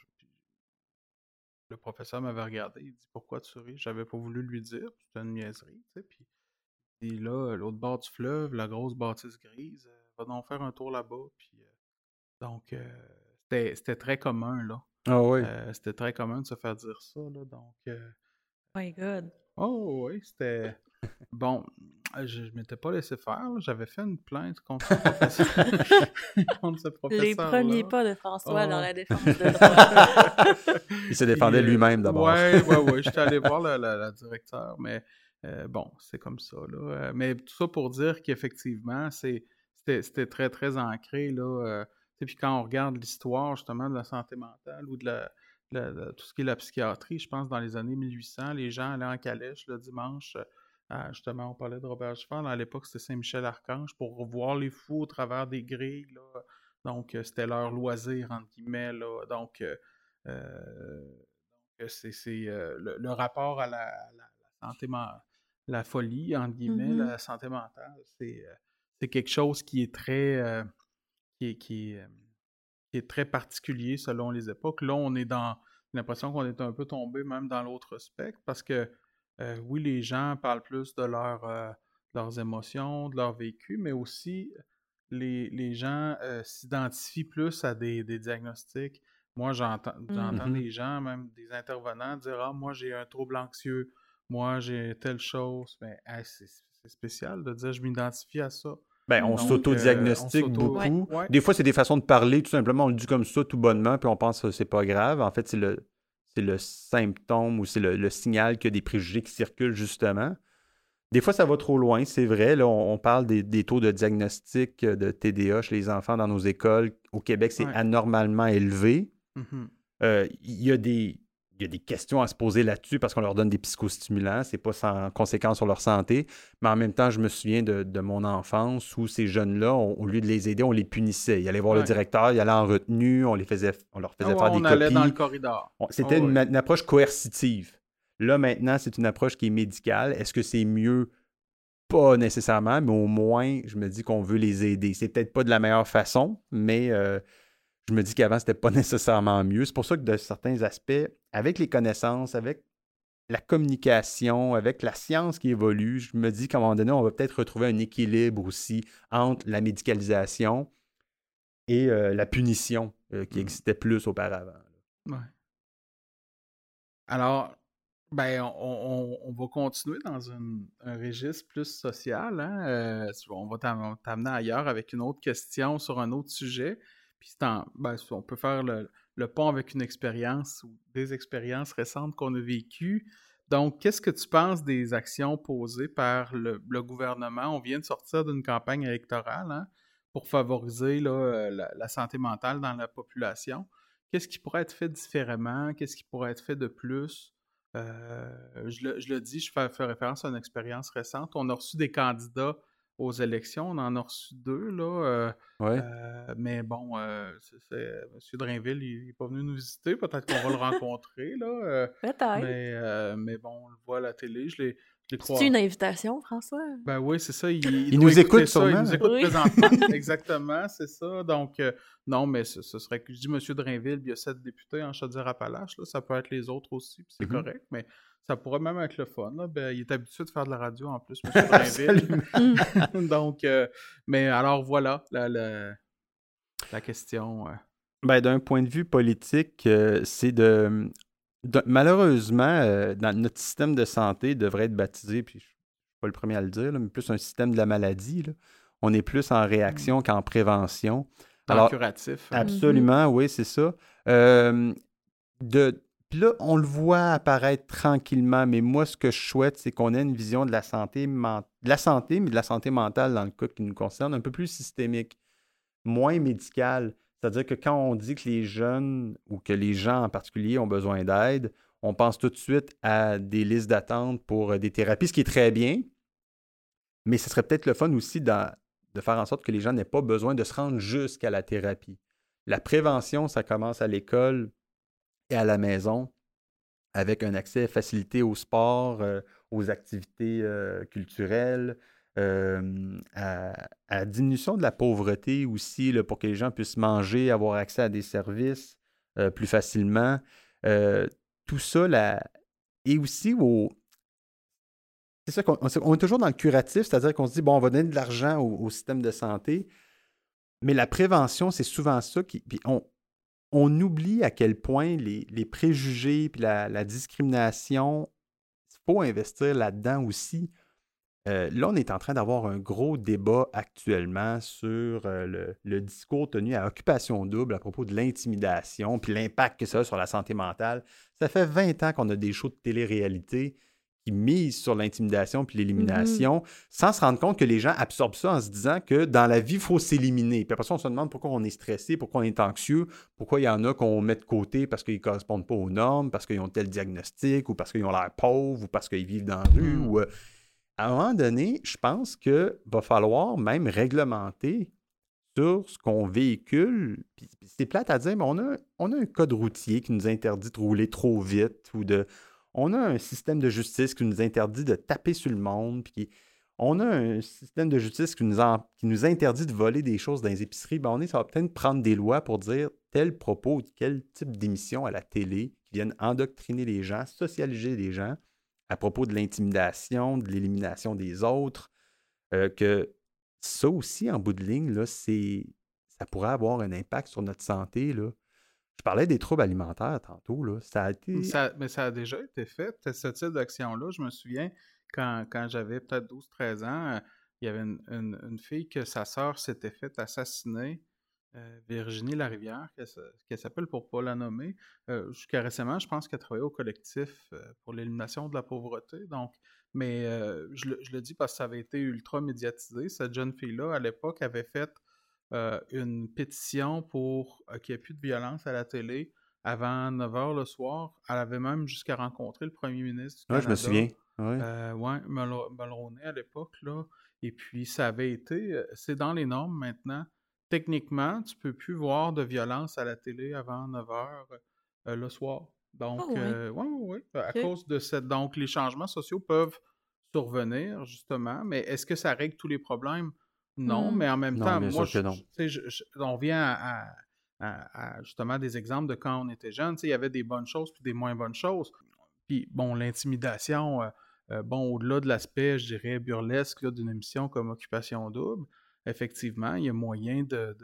le professeur m'avait regardé, il dit Pourquoi tu ris? J'avais pas voulu lui dire, c'était une niaiserie, tu sais. Puis, il là, l'autre bord du fleuve, la grosse bâtisse grise, euh, va donc faire un tour là-bas. Puis, euh, donc, euh, c'était très commun, là. Ah oui. c'était très commun de se faire dire ça, là. Donc. My God. Oh oui, c'était. Bon, je ne m'étais pas laissé faire. J'avais fait une plainte contre, (laughs) ce professeur. Les premiers pas de François dans la oh. défense de droit. Il se défendait lui-même d'abord. Oui, oui, oui. J'étais allé voir la, la, directeur, mais euh, bon, c'est comme ça. Là. Euh, mais tout ça pour dire qu'effectivement, c'était très, très ancré. Là, euh, puis quand on regarde l'histoire justement de la santé mentale ou de la, tout ce qui est la psychiatrie, je pense dans les années 1800, les gens allaient en calèche le dimanche ah, justement, on parlait de Robert Giffard. À l'époque, c'était Saint-Michel-Archange pour revoir les fous au travers des grilles. Donc, euh, c'était leur loisir, entre guillemets. Donc, euh, euh, c'est le, rapport à la, santé mentale, la folie, entre guillemets, mmh la santé mentale, c'est quelque chose qui est très, qui, qui, est très particulier selon les époques. Là, on est dans l'impression qu'on est un peu tombé même dans l'autre spectre parce que euh, oui, les gens parlent plus de euh, leurs émotions, de leur vécu, mais aussi les, gens euh, s'identifient plus à des, diagnostics. Moi, j'entends mmh les gens, même des intervenants, dire Ah, moi, j'ai un trouble anxieux, moi, j'ai telle chose. Mais c'est spécial de dire Je m'identifie à ça. Ben, on s'auto-diagnostique beaucoup. Des fois, c'est des façons de parler, tout simplement, on le dit comme ça, tout bonnement, puis on pense que c'est pas grave. En fait, c'est le, c'est le symptôme ou c'est le, signal qu'il y a des préjugés qui circulent justement. Des fois, ça va trop loin, c'est vrai. Là, on, parle des, taux de diagnostic de TDA chez les enfants dans nos écoles. Au Québec, c'est anormalement élevé. Mm-hmm. Euh, il y a des il y a des questions à se poser là-dessus parce qu'on leur donne des psychostimulants, c'est pas sans conséquence sur leur santé. Mais en même temps, je me souviens de, mon enfance où ces jeunes-là, au lieu de les aider, on les punissait. Ils allaient voir le directeur, ils allaient en retenue, on, les faisait, on leur faisait ah faire des on allait dans le corridor. C'était ah une, approche coercitive. Là, maintenant, c'est une approche qui est médicale. Est-ce que c'est mieux? Pas nécessairement, mais au moins, je me dis qu'on veut les aider. C'est peut-être pas de la meilleure façon, mais euh, je me dis qu'avant, c'était pas (laughs) nécessairement mieux. C'est pour ça que de certains aspects, avec les connaissances, avec la communication, avec la science qui évolue, je me dis qu'à un moment donné, on va peut-être retrouver un équilibre aussi entre la médicalisation et euh, la punition euh, qui mmh. existait plus auparavant. Ouais. Alors, Ben, on, va continuer dans un registre plus social. Hein? Euh, on va t'amener ailleurs avec une autre question sur un autre sujet. Puis ben, on peut faire le, pont avec une expérience ou des expériences récentes qu'on a vécues. Donc, qu'est-ce que tu penses des actions posées par le, gouvernement? On vient de sortir d'une campagne électorale hein, pour favoriser euh, la, santé mentale dans la population. Qu'est-ce qui pourrait être fait différemment? Qu'est-ce qui pourrait être fait de plus? Euh, je, le, dis, je fais, référence à une expérience récente. On a reçu des candidats aux élections, on en a reçu deux, là. Euh, euh, mais bon, M. Drainville, il n'est pas venu nous visiter. Peut-être qu'on va le rencontrer, là. Peut-être. Mais, mais bon, on le voit à la télé. Je l'ai c'est une invitation, François? Ben oui, c'est ça. Il, nous écoute ça, Il nous écoute présentement. (laughs) Exactement, c'est ça. Donc, euh, non, mais ce, serait que je dis M. Drainville, il y a sept députés en Chaudière-Appalaches. Ça peut être les autres aussi, puis c'est mm-hmm. correct. Mais ça pourrait même être le fun. Ben, il est habitué de faire de la radio en plus, M. (laughs) Donc, euh, mais alors voilà la, la, question. Euh. Ben, D'un point de vue politique, c'est de malheureusement, euh, dans notre système de santé devrait être baptisé, puis je ne suis pas le premier à le dire, mais plus un système de la maladie. On est plus en réaction mmh. qu'en prévention. Alors, curatif. Hein. Absolument, oui, c'est ça. Euh, de, puis là, on le voit apparaître tranquillement, mais moi, ce que je souhaite, c'est qu'on ait une vision de la santé, mais de la santé mentale dans le cas qui nous concerne, un peu plus systémique, moins médicale. C'est-à-dire que quand on dit que les jeunes ou que les gens en particulier ont besoin d'aide, on pense tout de suite à des listes d'attente pour euh, des thérapies, ce qui est très bien. Mais ce serait peut-être le fun aussi de, faire en sorte que les gens n'aient pas besoin de se rendre jusqu'à la thérapie. La prévention, ça commence à l'école et à la maison avec un accès facilité au sport, aux activités culturelles, à, la diminution de la pauvreté aussi, pour que les gens puissent manger, avoir accès à des services plus facilement. tout ça, là, et aussi au. C'est ça qu'on on est toujours dans le curatif, c'est-à-dire qu'on se dit, bon, on va donner de l'argent au, système de santé, mais la prévention, c'est souvent ça qui. On, on oublie à quel point les, préjugés la, la discrimination, il faut investir là-dedans aussi. Euh, là, on est en train d'avoir un gros débat actuellement sur euh, le, discours tenu à occupation double à propos de l'intimidation, puis l'impact que ça a sur la santé mentale. Ça fait 20 ans qu'on a des shows de télé-réalité qui misent sur l'intimidation puis l'élimination, mm-hmm. sans se rendre compte que les gens absorbent ça en se disant que dans la vie, il faut s'éliminer. Puis après ça, on se demande pourquoi on est stressé, pourquoi on est anxieux, pourquoi il y en a qu'on met de côté parce qu'ils ne correspondent pas aux normes, parce qu'ils ont tel diagnostic, ou parce qu'ils ont l'air pauvres, ou parce qu'ils vivent dans la rue, mm. ou... Euh, à un moment donné, je pense qu'il va falloir même réglementer sur ce qu'on véhicule. c'est plate à dire, mais on a, on a un code routier qui nous interdit de rouler trop vite ou de. On a un système de justice qui nous interdit de taper sur le monde. Puis on a un système de justice qui nous, interdit de voler des choses dans les épiceries. Ben on est, ça va peut-être prendre des lois pour dire tel propos, quel type d'émission à la télé qui viennent endoctriner les gens, socialiser les gens à propos de l'intimidation, de l'élimination des autres, euh, que ça aussi, en bout de ligne, là, ça pourrait avoir un impact sur notre santé. Je parlais des troubles alimentaires tantôt. Là. Ça a été. mais ça a déjà été fait, ce type d'action-là. Je me souviens quand, j'avais peut-être 12-13 ans, il y avait une, fille que sa sœur s'était faite assassiner Virginie Larivière, qu'elle s'appelle pour ne pas la nommer. Jusqu'à récemment, je pense qu'elle travaillait au collectif pour l'élimination de la pauvreté. Donc, mais je le, dis parce que ça avait été ultra médiatisé. Cette jeune fille-là, à l'époque, avait fait une pétition pour qu'il n'y ait plus de violence à la télé avant 9 h le soir. Elle avait même jusqu'à rencontrer le premier ministre Canada. je me souviens. Oui, Mulroney à l'époque. là. Et puis, ça avait été, c'est dans les normes maintenant techniquement, tu peux plus voir de violence à la télé avant 9 h euh, le soir. Donc, oui, oui, oui. À cause de cette. Donc, les changements sociaux peuvent survenir, justement, mais est-ce que ça règle tous les problèmes? Non, mmh. mais en même temps, moi, on vient à, justement des exemples de quand on était jeune. Il y avait des bonnes choses puis des moins bonnes choses. Puis, bon, l'intimidation, euh, euh, bon, au-delà de l'aspect, je dirais, burlesque d'une émission comme Occupation Double, effectivement, il y a moyen de,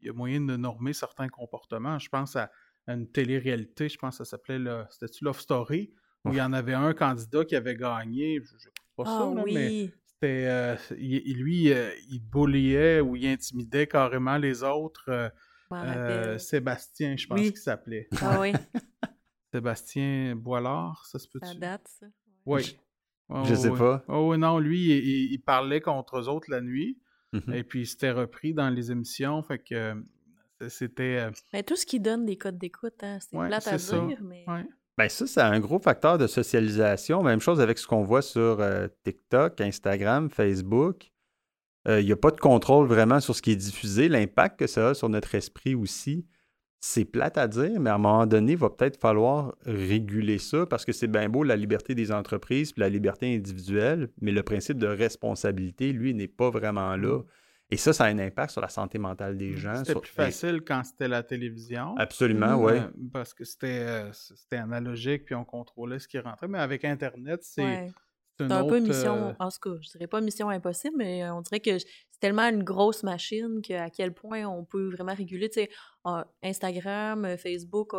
il y a moyen de normer certains comportements. Je pense à, une télé-réalité, je pense que ça s'appelait, c'était-tu Love Story? où il y en avait un candidat qui avait gagné, je ne pas ça, ah mais c'était, euh, lui, euh, il bulliait ou il intimidait carrément les autres. Sébastien, je pense qu'il s'appelait. Ah oui. (laughs) Sébastien Boilard, ça se peut Ça date, ça. Oui. je sais pas. Oh non, lui, il, parlait contre eux autres la nuit. Mhm. Et puis, c'était repris dans les émissions. Fait que c'était. Euh, mais tout ce qui donne des codes d'écoute, hein, c'est plate à dire, mais. Ben ça, c'est un gros facteur de socialisation. Même chose avec ce qu'on voit sur euh, TikTok, Instagram, Facebook. Euh, il n'y a pas de contrôle vraiment sur ce qui est diffusé. L'impact que ça a sur notre esprit aussi, c'est plate à dire, mais à un moment donné, il va peut-être falloir réguler ça parce que c'est bien beau la liberté des entreprises puis la liberté individuelle, mais le principe de responsabilité, lui, n'est pas vraiment là. Et ça, ça a un impact sur la santé mentale des gens. C'était plus facile quand c'était la télévision. Absolument, oui. Euh, parce que euh, c'était analogique, puis on contrôlait ce qui rentrait. Mais avec Internet, c'est... C'est un peu mission, euh, en tout cas, je dirais pas mission impossible, mais on dirait que c'est tellement une grosse machine qu'à quel point on peut vraiment réguler. Tu sais, Instagram, Facebook,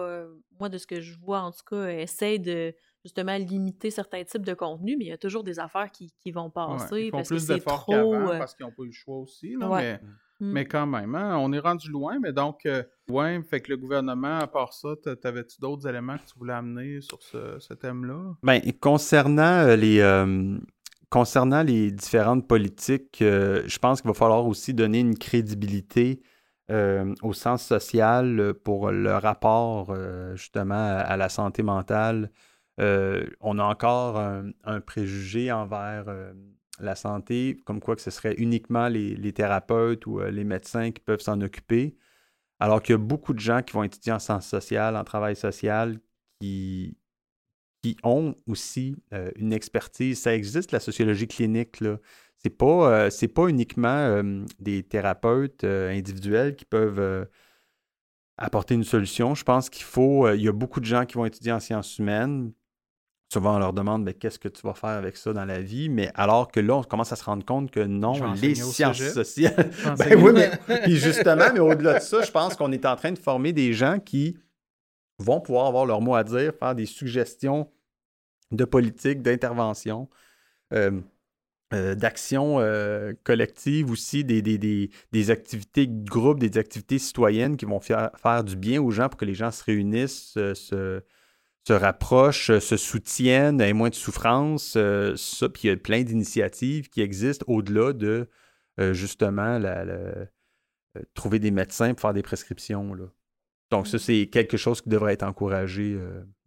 moi, de ce que je vois, en tout cas, essaye de justement limiter certains types de contenus, mais il y a toujours des affaires qui, qui vont passer. ils font parce plus d'efforts qu'avant euh parce qu'ils n'ont pas eu le choix aussi. mais, mm. mais, quand même, hein, on est rendu loin, mais donc, euh, ouais, fait que le gouvernement, à part ça, t'avais-tu d'autres éléments que tu voulais amener sur ce, thème-là? Bien, concernant euh, les. Concernant les différentes politiques, je pense qu'il va falloir aussi donner une crédibilité au sens social pour le rapport justement à, la santé mentale euh, on a encore un, préjugé envers euh, la santé, comme quoi que ce serait uniquement les, thérapeutes ou euh, les médecins qui peuvent s'en occuper, alors qu'il y a beaucoup de gens qui vont étudier en sciences sociales, en travail social, qui, qui ont aussi une expertise. Ça existe, la sociologie clinique, là. C'est pas, pas uniquement des thérapeutes individuels qui peuvent apporter une solution. Je pense qu'il faut. il y a beaucoup de gens qui vont étudier en sciences humaines, souvent on leur demande mais qu'est-ce que tu vas faire avec ça dans la vie, mais alors que là, on commence à se rendre compte que non, les sciences sociales. ben oui, mais puis justement, mais au-delà de ça, je pense qu'on est en train de former des gens qui vont pouvoir avoir leur mot à dire, faire des suggestions de politique, d'intervention. Euh, euh, d'action euh, collective aussi, des, des, activités de groupe, des activités citoyennes qui vont faire, faire du bien aux gens pour que les gens se réunissent, se, se rapprochent, euh, se soutiennent, aient moins de souffrance. Euh, ça, puis il y a plein d'initiatives qui existent au-delà de euh, justement la, trouver des médecins pour faire des prescriptions. Donc, ça, c'est quelque chose qui devrait être encouragé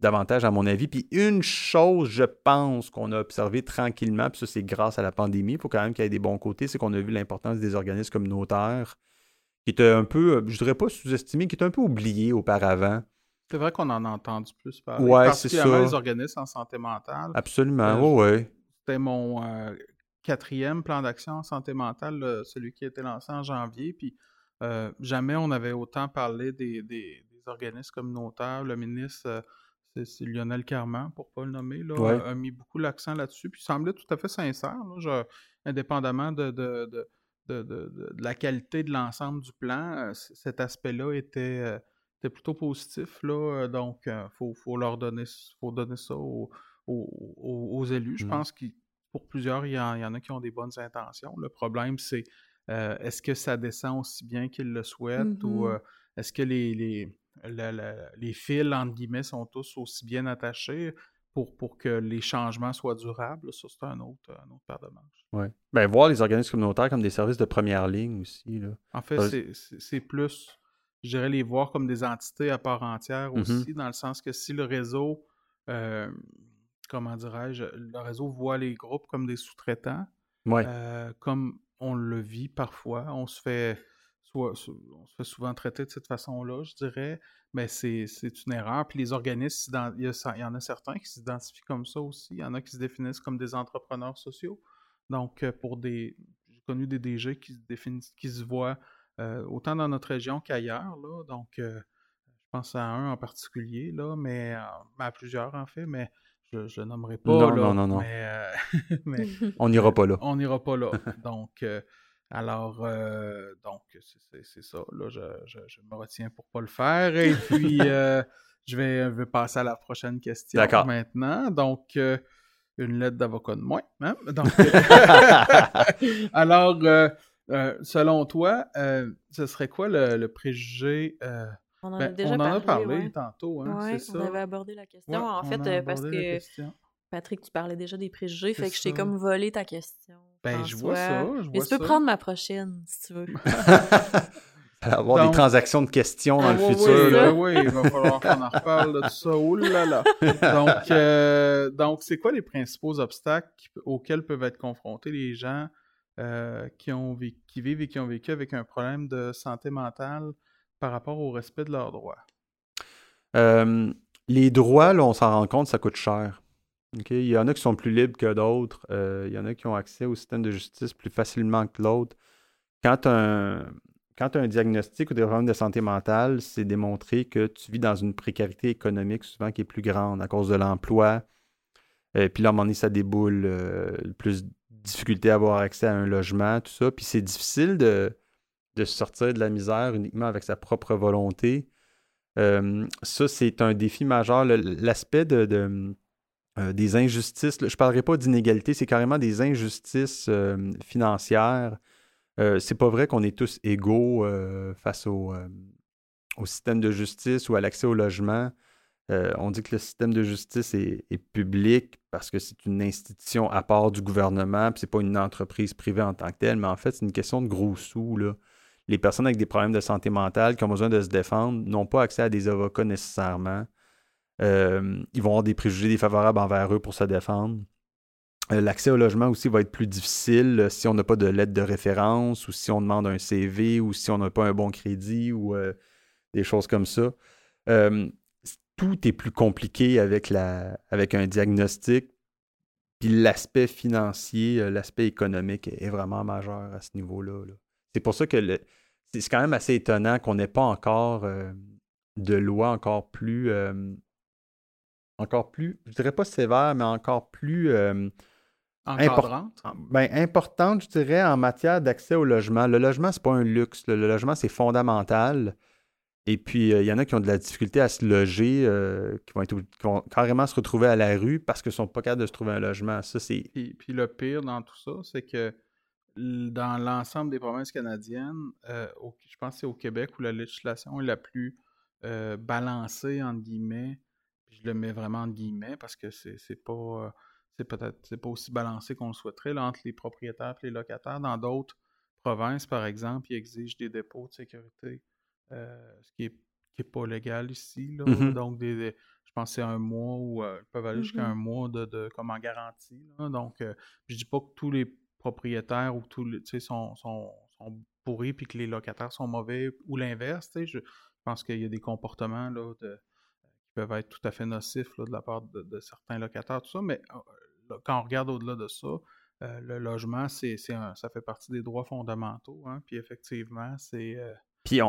davantage, à mon avis. Puis une chose, je pense, qu'on a observé tranquillement, puis ça, c'est grâce à la pandémie, il faut quand même qu'il y ait des bons côtés, c'est qu'on a vu l'importance des organismes communautaires, qui étaient un peu, je dirais pas sous-estimés, qui étaient un peu oubliés auparavant. C'est vrai qu'on en a entendu plus parler. Ouais, c'est ça. les organismes en santé mentale. Absolument, oui, euh, oui. C'était mon euh, quatrième plan d'action en santé mentale, celui qui a été lancé en janvier. Puis euh, jamais on avait autant parlé des, organismes communautaires. Le ministre, c'est Lionel Carman, pour ne pas le nommer, là, a, mis beaucoup l'accent là-dessus. Puis il semblait tout à fait sincère, indépendamement de, de, de, la qualité de l'ensemble du plan. cet aspect-là était c'était plutôt positif, là. Euh, donc, il euh, faut, leur donner, faut donner ça aux, élus. Je mmh. pense que pour plusieurs, il y, en, a qui ont des bonnes intentions. Le problème, c'est euh, est-ce que ça descend aussi bien qu'ils le souhaitent ou mmh est-ce que les, les, les fils, entre guillemets, sont tous aussi bien attachés pour, pour que les changements soient durables? Ça, c'est un autre, un autre paire de manches. Oui. Ben, voir les organismes communautaires comme des services de première ligne aussi. Là. En fait, c'est plus je dirais les voir comme des entités à part entière mmh aussi, dans le sens que si le réseau, euh, comment dirais-je, le réseau voit les groupes comme des sous-traitants, euh, comme on le vit parfois, on se fait soit, on se fait souvent traiter de cette façon-là, je dirais, mais c'est une erreur. Puis les organismes, il y, en a certains qui s'identifient comme ça aussi, il y en a qui se définissent comme des entrepreneurs sociaux. Donc, euh, pour des, j'ai connu des DG qui se définissent, qui se voient euh, autant dans notre région qu'ailleurs. Donc, euh, je pense à un en particulier, là, mais euh, à plusieurs en fait, mais je ne nommerai pas. Non, non, non, non. (laughs) on n'ira pas là. On n'ira pas là. (laughs) Donc, alors, donc, c'est ça. Là, je, me retiens pour ne pas le faire. Et puis, (laughs) je vais, vais, passer à la prochaine question maintenant. Donc, une lettre d'avocat de moins. Hein? alors, selon toi, ce serait quoi le, préjugé on en a ben, déjà on en a parlé tantôt, hein, c'est ça. On avait abordé la question, en fait, parce que Patrick, tu parlais déjà des préjugés, fait que je t'ai comme volé ta question. Ben, je vois ça, je vois tu peux prendre ma prochaine, si tu veux. (laughs) avoir des transactions de questions dans le ah, futur. Oui, oui, il va falloir qu'on en reparle de tout ça. Ouh là là. Donc, (laughs) euh, donc c'est quoi les principaux obstacles auxquels peuvent être confrontés les gens euh, qui, ont qui vivent et qui ont vécu avec un problème de santé mentale par rapport au respect de leurs droits? Euh, les droits, là, on s'en rend compte, ça coûte cher. Il y en a qui sont plus libres que d'autres. il y en a qui ont accès au système de justice plus facilement que l'autre. Quand un, quand tu as un diagnostic ou des problèmes de santé mentale, c'est démontré que tu vis dans une précarité économique souvent qui est plus grande à cause de l'emploi. Euh, puis là, à un moment donné, ça déboule. Euh, plus difficulté à avoir accès à un logement, tout ça. Puis c'est difficile de, de sortir de la misère uniquement avec sa propre volonté. Euh, ça, c'est un défi majeur. L'aspect de, des injustices, je ne parlerai pas d'inégalité, c'est carrément des injustices financières euh, c'est pas vrai qu'on est tous égaux euh, face euh, au, système de justice ou à l'accès au logement. On dit que le système de justice est, public parce que c'est une institution à part du gouvernement, puis c'est pas une entreprise privée en tant que telle, mais en fait, c'est une question de gros sous. Les personnes avec des problèmes de santé mentale qui ont besoin de se défendre n'ont pas accès à des avocats nécessairement. ils vont avoir des préjugés défavorables envers eux pour se défendre. Euh, l'accès au logement aussi va être plus difficile euh, si on n'a pas de lettre de référence ou si on demande un CV ou si on n'a pas un bon crédit ou euh, des choses comme ça. Tout est plus compliqué avec, la, avec un diagnostic. Puis l'aspect financier, l'aspect économique est vraiment majeur à ce niveau-là. c'est pour ça que c'est quand même assez étonnant qu'on n'ait pas encore de loi encore plus, encore plus, je dirais pas sévère, mais encore plus Importante? Ben, importante, je dirais, en matière d'accès au logement. Le logement, c'est pas un luxe. Le, logement, c'est fondamental. Et puis, euh, il y en a qui ont de la difficulté à se loger, euh, qui, vont être, carrément se retrouver à la rue parce qu'ils ne sont pas capables de se trouver un logement. Ça, c'est... Puis, puis, le pire dans tout ça, c'est que dans l'ensemble des provinces canadiennes, euh, je pense que c'est au Québec où la législation est la plus balancée, entre guillemets. Puis je le mets vraiment entre guillemets parce que c'est, c'est pas c'est peut-être c'est pas aussi balancé qu'on le souhaiterait entre les propriétaires et les locataires. Dans d'autres provinces, par exemple, ils exigent des dépôts de sécurité, ce qui est, pas légal ici. Mm-hmm. Donc, des, je pense que c'est un mois ou euh, ils peuvent aller jusqu'à un mois de, comme en garantie. Donc, euh, je dis pas que tous les propriétaires ou tous les sont, sont, sont pourris puis que les locataires sont mauvais ou l'inverse. Je, pense qu'il y a des comportements là, de, qui peuvent être tout à fait nocifs de la part de, de, certains locataires, tout ça, mais quand on regarde au-delà de ça, euh, le logement, c'est, ça fait partie des droits fondamentaux. Hein, puis effectivement, c'est. Euh, puis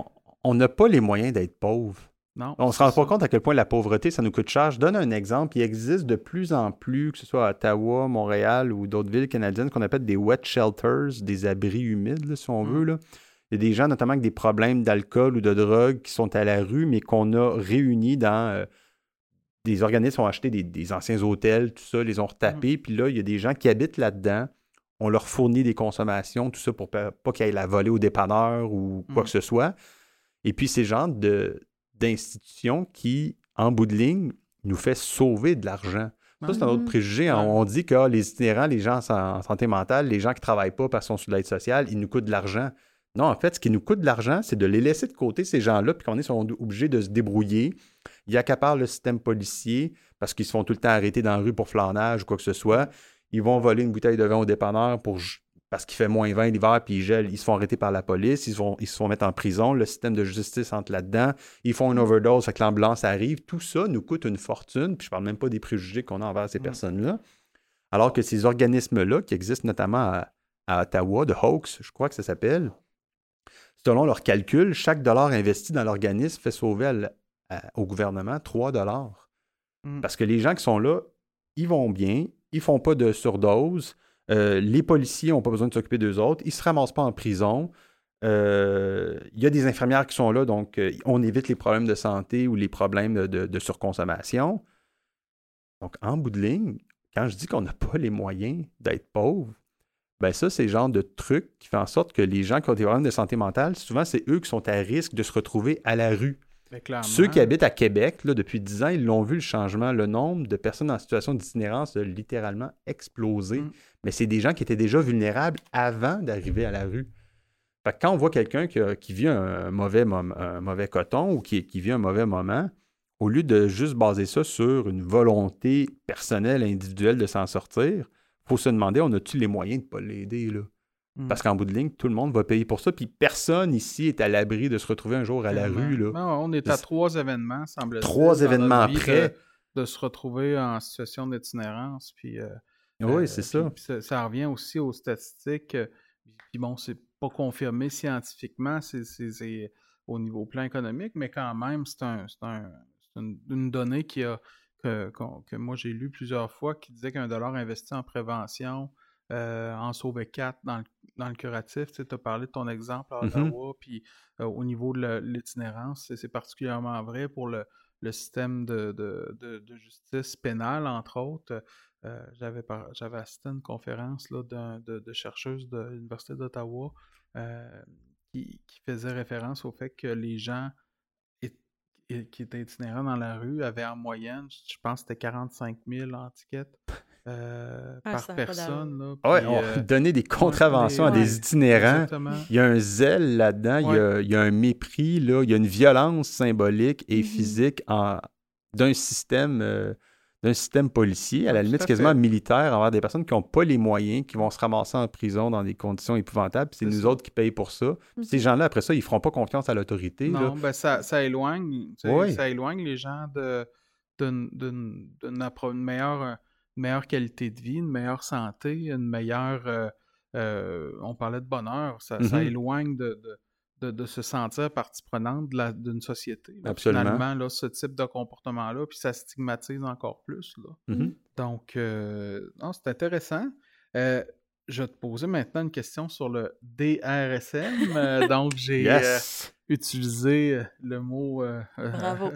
on n'a pas les moyens d'être pauvre. Non. On ne se rend pas compte à quel point la pauvreté, ça nous coûte cher. Je donne un exemple. Il existe de plus en plus, que ce soit à Ottawa, Montréal ou d'autres villes canadiennes, qu'on appelle des wet shelters, des abris humides, si on veut. Mmh. Là. Il y a des gens, notamment avec des problèmes d'alcool ou de drogue, qui sont à la rue, mais qu'on a réunis dans euh, des organismes ont acheté des, anciens hôtels, tout ça, les ont retapés, mmh. puis là, il y a des gens qui habitent là-dedans. On leur fournit des consommations, tout ça pour pas, qu'ils aillent la voler au dépanneur ou quoi mmh. que ce soit. Et puis, ces genres d'institutions qui, en bout de ligne, nous fait sauver de l'argent. Ça, c'est un autre préjugé. Hein. On dit que ah, les itinérants, les gens en santé mentale, les gens qui ne travaillent pas parce qu'ils sont sous l'aide sociale, ils nous coûtent de l'argent. Non, en fait, ce qui nous coûte de l'argent, c'est de les laisser de côté, ces gens-là, puis qu'on est obligés de se débrouiller. Ils accaparent le système policier parce qu'ils se font tout le temps arrêter dans la rue pour flanage ou quoi que ce soit. Ils vont voler une bouteille de vin au dépanneur pour, parce qu'il fait moins 20 l'hiver puis ils gèlent. Ils se font arrêter par la police. Ils, vont, ils se font mettre en prison. Le système de justice entre là-dedans. Ils font une overdose, fait que l'ambulance arrive. Tout ça nous coûte une fortune. Puis je parle même pas des préjugés qu'on a envers ces personnes-là. Alors que ces organismes-là, qui existent notamment à, à Ottawa, de Hawks, je crois que ça s'appelle, Selon leurs calculs, chaque dollar investi dans l'organisme fait sauver au gouvernement 3 dollars. Hmm. Parce que les gens qui sont là, ils vont bien, ils font pas de surdose, euh, les policiers n'ont pas besoin de s'occuper d'eux autres, ils se ramassent pas en prison. euh, il y a des infirmières qui sont là, donc euh, on évite les problèmes de santé ou les problèmes de, surconsommation. Donc, en bout de ligne, quand je dis qu'on n'a pas les moyens d'être pauvre, ben ça, c'est le genre de truc qui fait en sorte que les gens qui ont des problèmes de santé mentale, souvent, c'est eux qui sont à risque de se retrouver à la rue. Ceux qui habitent à Québec, là, depuis 10 ans, ils l'ont vu le changement. Le nombre de personnes en situation d'itinérance a littéralement explosé. Mm. Mais c'est des gens qui étaient déjà vulnérables avant d'arriver à la rue. quand on voit quelqu'un qui, vit un mauvais, mauvais coton ou qui, vit un mauvais moment, au lieu de juste baser ça sur une volonté personnelle, individuelle de s'en sortir, il faut se demander, on a-tu les moyens de ne pas l'aider? Mm. Parce qu'en bout de ligne, tout le monde va payer pour ça. Puis personne ici est à l'abri de se retrouver un jour à la rue. Là. on est à trois événements, semble-t-il. Trois événements après. De, se retrouver en situation d'itinérance. Puis, euh, oui, euh, c'est ça. ça. revient aussi aux statistiques. Euh, puis bon, c'est pas confirmé scientifiquement, c'est au niveau plan économique, mais quand même, c'est un, une, donnée qui a, que, que moi j'ai lu plusieurs fois qui disait qu'un dollar investi en prévention euh, en sauver quatre dans le, dans le curatif. Tu as parlé de ton exemple à mm-hmm. Ottawa, puis euh, au niveau de l'itinérance, c'est particulièrement vrai pour le, système de, justice pénale, entre autres. Euh, j'avais assisté à une conférence là, de, de, chercheuses de l'Université d'Ottawa qui, qui faisait référence au fait que les gens qui étaient itinérants dans la rue avaient en moyenne, je pense que c'était 45 000 antiquettes euh, ah, par personne. Là, ouais, euh, (laughs) donner des contraventions à des itinérants. Il y a un zèle là-dedans, il, y a, un mépris, là, il y a une violence symbolique et mm-hmm. physique d'un système. Euh, d'un système policier, à la limite quasiment militaire, envers des personnes qui n'ont pas les moyens, qui vont se ramasser en prison dans des conditions épouvantables, c'est nous autres qui payent pour ça. Ces mm-hmm. gens-là, après ça, ils ne feront pas confiance à l'autorité. Non, ben ça, ça, éloigne, ça éloigne les gens d'une meilleure meilleure qualité de vie, une meilleure santé, une meilleure... Euh, euh, on parlait de bonheur, ça, ça mm-hmm. éloigne de, de, de, se sentir partie prenante d'une société. Absolument. Finalement, là, ce type de comportement-là, puis ça stigmatise encore plus. Là. Mm-hmm. Donc, euh, c'est intéressant. je vais te poser maintenant une question sur le DRSM. (laughs) donc, j'ai utilisé le mot Bravo.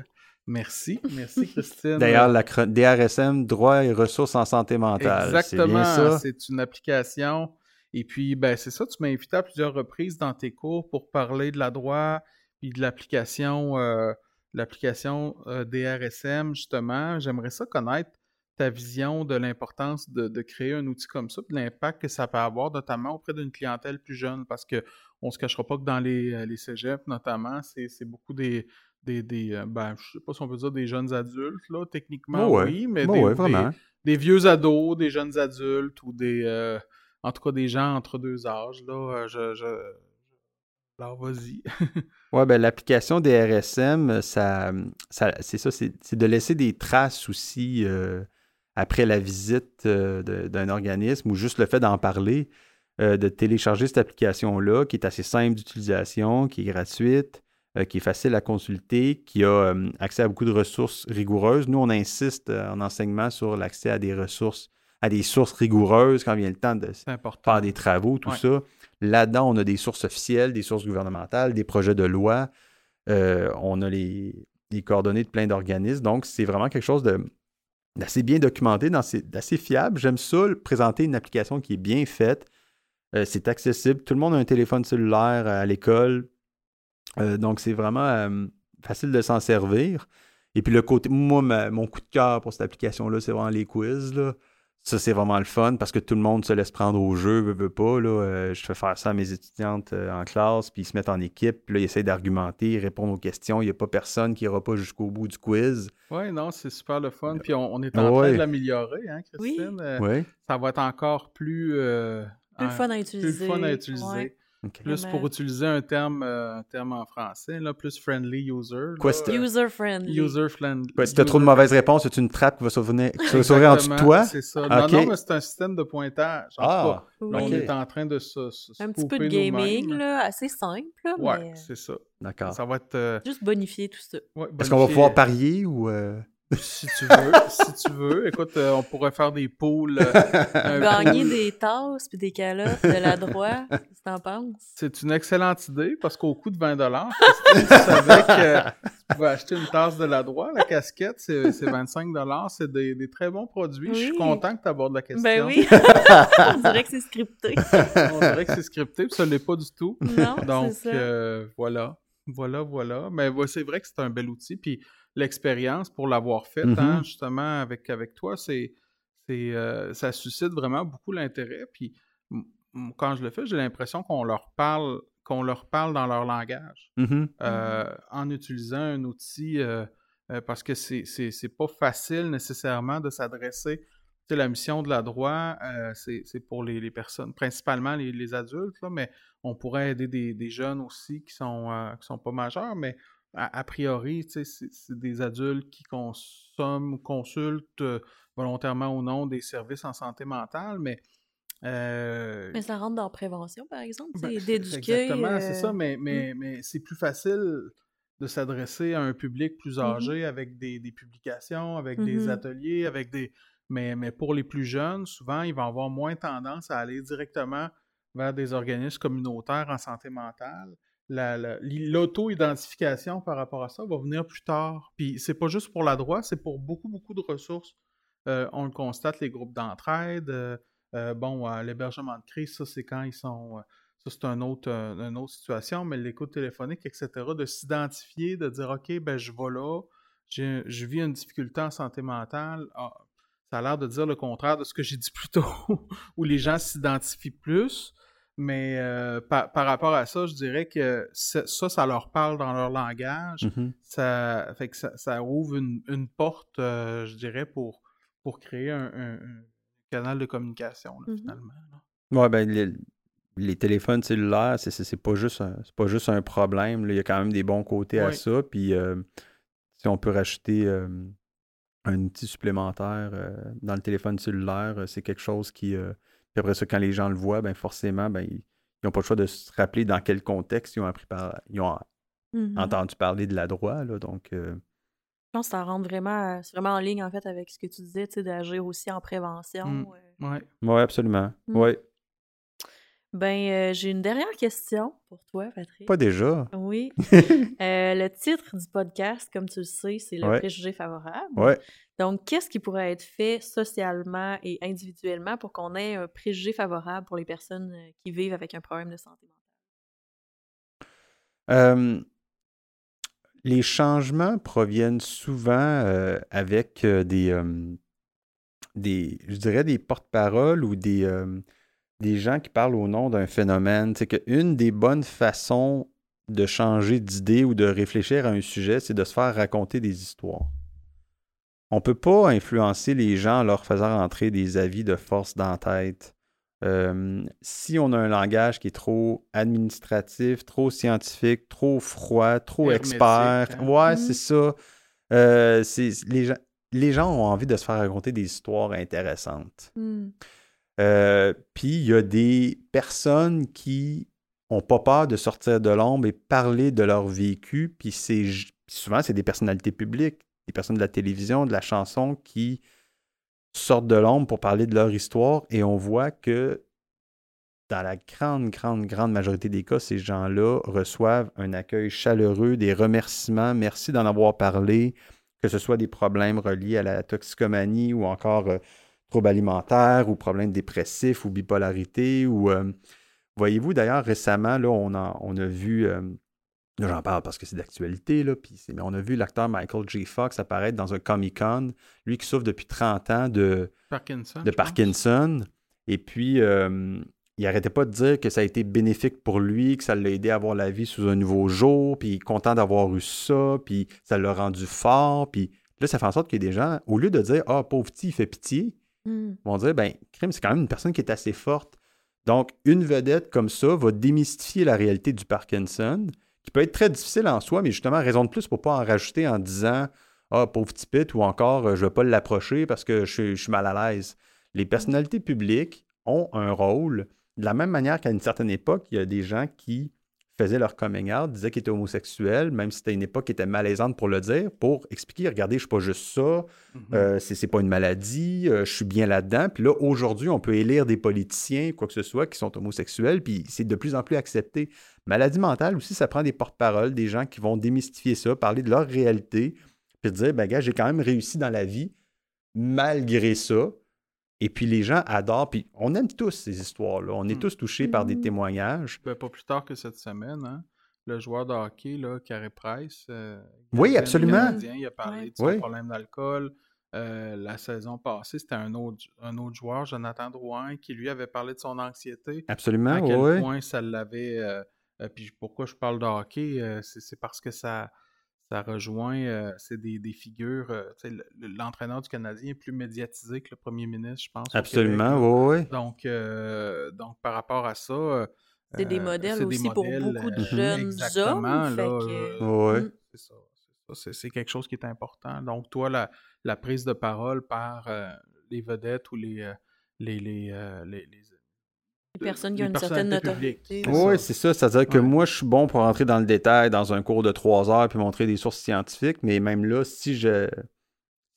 Merci, merci (laughs) Christine. D'ailleurs, la DRSM, droit et ressources en santé mentale. Exactement, c'est une application. Et puis, ben, c'est ça, tu m'as invité à plusieurs reprises dans tes cours pour parler de la droit et de l'application euh, l'application euh, DRSM, justement. J'aimerais ça connaître ta vision de l'importance de, créer un outil comme ça, de l'impact que ça peut avoir, notamment auprès d'une clientèle plus jeune, parce qu'on ne se cachera pas que dans les, euh, les cégeps, notamment, c'est beaucoup des, des, des euh, ben, je sais pas si on peut dire des jeunes adultes, là, techniquement, oui, mais des, vieux ados, des jeunes adultes ou des, euh, en tout cas, des gens entre deux âges, là, euh, je, alors, vas-y. (laughs) oui, ben l'application des RSM, ça, ça c'est ça, c'est de laisser des traces aussi après la visite d'un organisme ou juste le fait d'en parler, de télécharger cette application-là qui est assez simple d'utilisation, qui est gratuite, euh, qui est facile à consulter, qui a euh, accès à beaucoup de ressources rigoureuses. Nous, on insiste euh, en enseignement sur l'accès à des ressources, à des sources rigoureuses quand vient le temps de faire des travaux, tout ça. Là-dedans, on a des sources officielles, des sources gouvernementales, des projets de loi. on a les, coordonnées de plein d'organismes. Donc, c'est vraiment quelque chose d'assez bien documenté, d'assez fiable. J'aime ça, présenter une application qui est bien faite. c'est accessible. Tout le monde a un téléphone cellulaire à l'école. Euh, donc, c'est vraiment euh, facile de s'en servir. Et puis, le côté, moi, mon coup de cœur pour cette application-là, c'est vraiment les quiz. Ça, c'est vraiment le fun parce que tout le monde se laisse prendre au jeu, veut, veut pas. Là. Euh, je fais faire ça à mes étudiantes en classe, puis ils se mettent en équipe, puis là, ils essayent d'argumenter, répondre aux questions. Il n'y a pas personne qui n'ira pas jusqu'au bout du quiz. Oui, non, c'est super le fun. Puis on, est en train de l'améliorer, hein, Christine? Oui. Ça va être encore plus... plus fun à utiliser. Plus fun à utiliser. Plus pour utiliser un terme, euh, un terme en français, là, plus friendly user. User friendly. User friendly. si tu as trop de mauvaises réponses, c'est une trappe qui va s'ouvrir en dessous de toi? C'est ça. Non, non, mais c'est un système de pointage. En ah, tout cas, on est en train de se. un petit peu de gaming, là, assez simple. Ouais, c'est ça. D'accord. Ça va être. Euh, Juste bonifier tout ça. Est-ce qu'on va pouvoir parier ou. Si tu veux, si tu veux. Écoute, euh, on pourrait faire des poules. Euh, Gagner des tasses puis des calottes de la droite, qu'est-ce que t'en penses? C'est une excellente idée parce qu'au coût de 20 (laughs) tu savais que tu pouvais acheter une tasse de la droite, la casquette, c'est 25 c'est des, des, très bons produits. Je suis content que tu abordes la question. Ben oui, (laughs) on dirait que c'est scripté. on dirait que c'est scripté, puis ça l'est pas du tout. Non, Donc, ça. Euh, voilà. Voilà, voilà. Mais c'est vrai que c'est un bel outil. Puis l'expérience pour l'avoir fait, hein, mm-hmm. justement, avec, avec toi, c'est, c'est, euh, ça suscite vraiment beaucoup l'intérêt. Puis quand je le fais, j'ai l'impression qu'on leur parle qu'on leur parle dans leur langage mm-hmm. euh, en utilisant un outil euh, parce que c'est, pas facile nécessairement de s'adresser. La mission de la droit, c'est, pour les, personnes, principalement les, adultes, mais on pourrait aider des, des jeunes aussi qui sont, qui sont pas majeurs, mais a, priori, c'est des adultes qui consomment ou consultent euh, volontairement ou non des services en santé mentale, mais. Euh, mais ça rentre dans la prévention, par exemple, ben, (laughs) d'éduquer. Exactement, c'est ça, mais, mais, mmh. mais c'est plus facile de s'adresser à un public plus mmh âgé avec des, publications, avec des mmh ateliers, avec des. Mais, mais pour les plus jeunes, souvent, ils vont avoir moins tendance à aller directement vers des organismes communautaires en santé mentale l'auto-identification par rapport à ça va venir plus tard. Puis c'est pas juste pour la droite, c'est pour beaucoup, beaucoup de ressources. Euh, on le constate, les groupes d'entraide. Euh, euh, bon, l'hébergement de crise, ça, c'est quand ils sont. ça, c'est autre, une autre situation, mais l'écoute téléphonique, etc., de s'identifier, de dire OK, ben je vais là, je vis une difficulté en santé mentale. Ah, ça a l'air de dire le contraire de ce que j'ai dit plus tôt, (laughs) où les gens s'identifient plus. Mais euh, par, rapport à ça, je dirais que ça, ça leur parle dans leur langage. Mm-hmm. Ça fait que ça, ouvre une, porte, euh, je dirais, pour, pour créer un, canal de communication, mm-hmm. finalement. Oui, ben les, téléphones cellulaires, c'est pas juste un, pas juste un problème. Il y a quand même des bons côtés à ça. Puis euh, si on peut rajouter un outil supplémentaire dans le téléphone cellulaire, c'est quelque chose qui puis après ça, quand les gens le voient, ben forcément, ben, ils n'ont pas le choix de se rappeler dans quel contexte ils ont appris par, ils ont mm-hmm. entendu parler de la droit. Là, donc, euh Je pense que ça rentre vraiment, c'est vraiment en ligne en fait avec ce que tu disais, d'agir aussi en prévention. Mm. Euh. Oui, absolument. Mm. Ouais. Ben, euh, j'ai une dernière question pour toi, Patrick. Pas déjà. Oui. (laughs) le titre du podcast, comme tu le sais, c'est le préjugé favorable. Ouais. Donc, qu'est-ce qui pourrait être fait socialement et individuellement pour qu'on ait un préjugé favorable pour les personnes euh, qui vivent avec un problème de santé mentale? les changements proviennent souvent euh, avec euh, des, des, je dirais, des porte-paroles ou des, des gens qui parlent au nom d'un phénomène. C'est qu'une des bonnes façons de changer d'idée ou de réfléchir à un sujet, c'est de se faire raconter des histoires. On ne peut pas influencer les gens en leur faisant rentrer des avis de force dans la tête. si on a un langage qui est trop administratif, trop scientifique, trop froid, trop expert, hein. ouais, mmh. c'est ça. Euh, les, gens, les gens ont envie de se faire raconter des histoires intéressantes. Mmh. Euh, puis il y a des personnes qui n'ont pas peur de sortir de l'ombre et parler de leur vécu. Puis souvent, c'est des personnalités publiques des personnes de la télévision, de la chanson qui sortent de l'ombre pour parler de leur histoire et on voit que dans la grande, grande, grande majorité des cas, ces gens-là reçoivent un accueil chaleureux, des remerciements, merci d'en avoir parlé, que ce soit des problèmes reliés à la toxicomanie ou encore euh, troubles alimentaires ou problèmes dépressifs ou bipolarité. Ou, euh, voyez-vous, d'ailleurs, récemment, là, on, a, on a vu euh, j'en parle parce que c'est d'actualité, là. Puis mais on a vu l'acteur Michael J. Fox apparaître dans un Comic-Con, lui qui souffre depuis 30 ans de Parkinson. De Parkinson. Et puis, euh, il arrêtait pas de dire que ça a été bénéfique pour lui, que ça l'a aidé à avoir la vie sous un nouveau jour, puis content d'avoir eu ça, puis ça l'a rendu fort. Puis là, ça fait en sorte qu'il y a des gens, au lieu de dire Ah, pauvre petit, il fait pitié, hmm. vont dire Ben, Crime, c'est quand même une personne qui est assez forte. Donc, une vedette comme ça va démystifier la réalité du Parkinson qui peut être très difficile en soi, mais justement, raison de plus pour ne pas en rajouter en disant Ah, pauvre petit pit, ou encore euh, je ne vais pas l'approcher parce que je, suis mal à l'aise. Les personnalités publiques ont un rôle, de la même manière qu'à une certaine époque, il y a des gens qui faisaient leur coming out, disaient qu'ils étaient homosexuels, même si c'était une époque qui était malaisante pour le dire, pour expliquer, regardez, je suis pas juste ça, mm-hmm. euh, c'est pas une maladie, euh, je suis bien là-dedans. Puis là, aujourd'hui, on peut élire des politiciens, quoi que ce soit, qui sont homosexuels, puis c'est de plus en plus accepté. Maladie mentale aussi, ça prend des porte-paroles, des gens qui vont démystifier ça, parler de leur réalité, puis dire, ben gars, j'ai quand même réussi dans la vie, malgré ça. Et puis les gens adorent, puis on aime tous ces histoires-là. On est hmm. tous touchés par des hmm. témoignages. Ben, pas plus tard que cette semaine, hein? le joueur de hockey, là, Carey Price. Euh, oui, absolument. il a parlé de son problème d'alcool. Euh, la saison passée, c'était un autre, un autre joueur, Jonathan Drouin, qui lui avait parlé de son anxiété. Absolument, À quel point ça l'avait. Euh, puis pourquoi je parle de hockey, c'est parce que ça ça rejoint, euh, c'est des, des, figures. Euh, l'entraîneur du Canadien est plus médiatisé que le premier ministre, je pense. Absolument, oui, Donc, euh, donc, par rapport à ça. c'est des modèles aussi pour beaucoup de jeunes hommes. oui. Mm. C'est ça. C'est quelque chose qui est important. Donc, toi, la, la prise de parole par les vedettes ou les, les, les, les personnes qui ont une certaine notoriété. Oui, c'est ça. C'est-à-dire que moi, je suis bon pour rentrer dans le détail dans un cours de trois heures puis montrer des sources scientifiques, mais même là, si je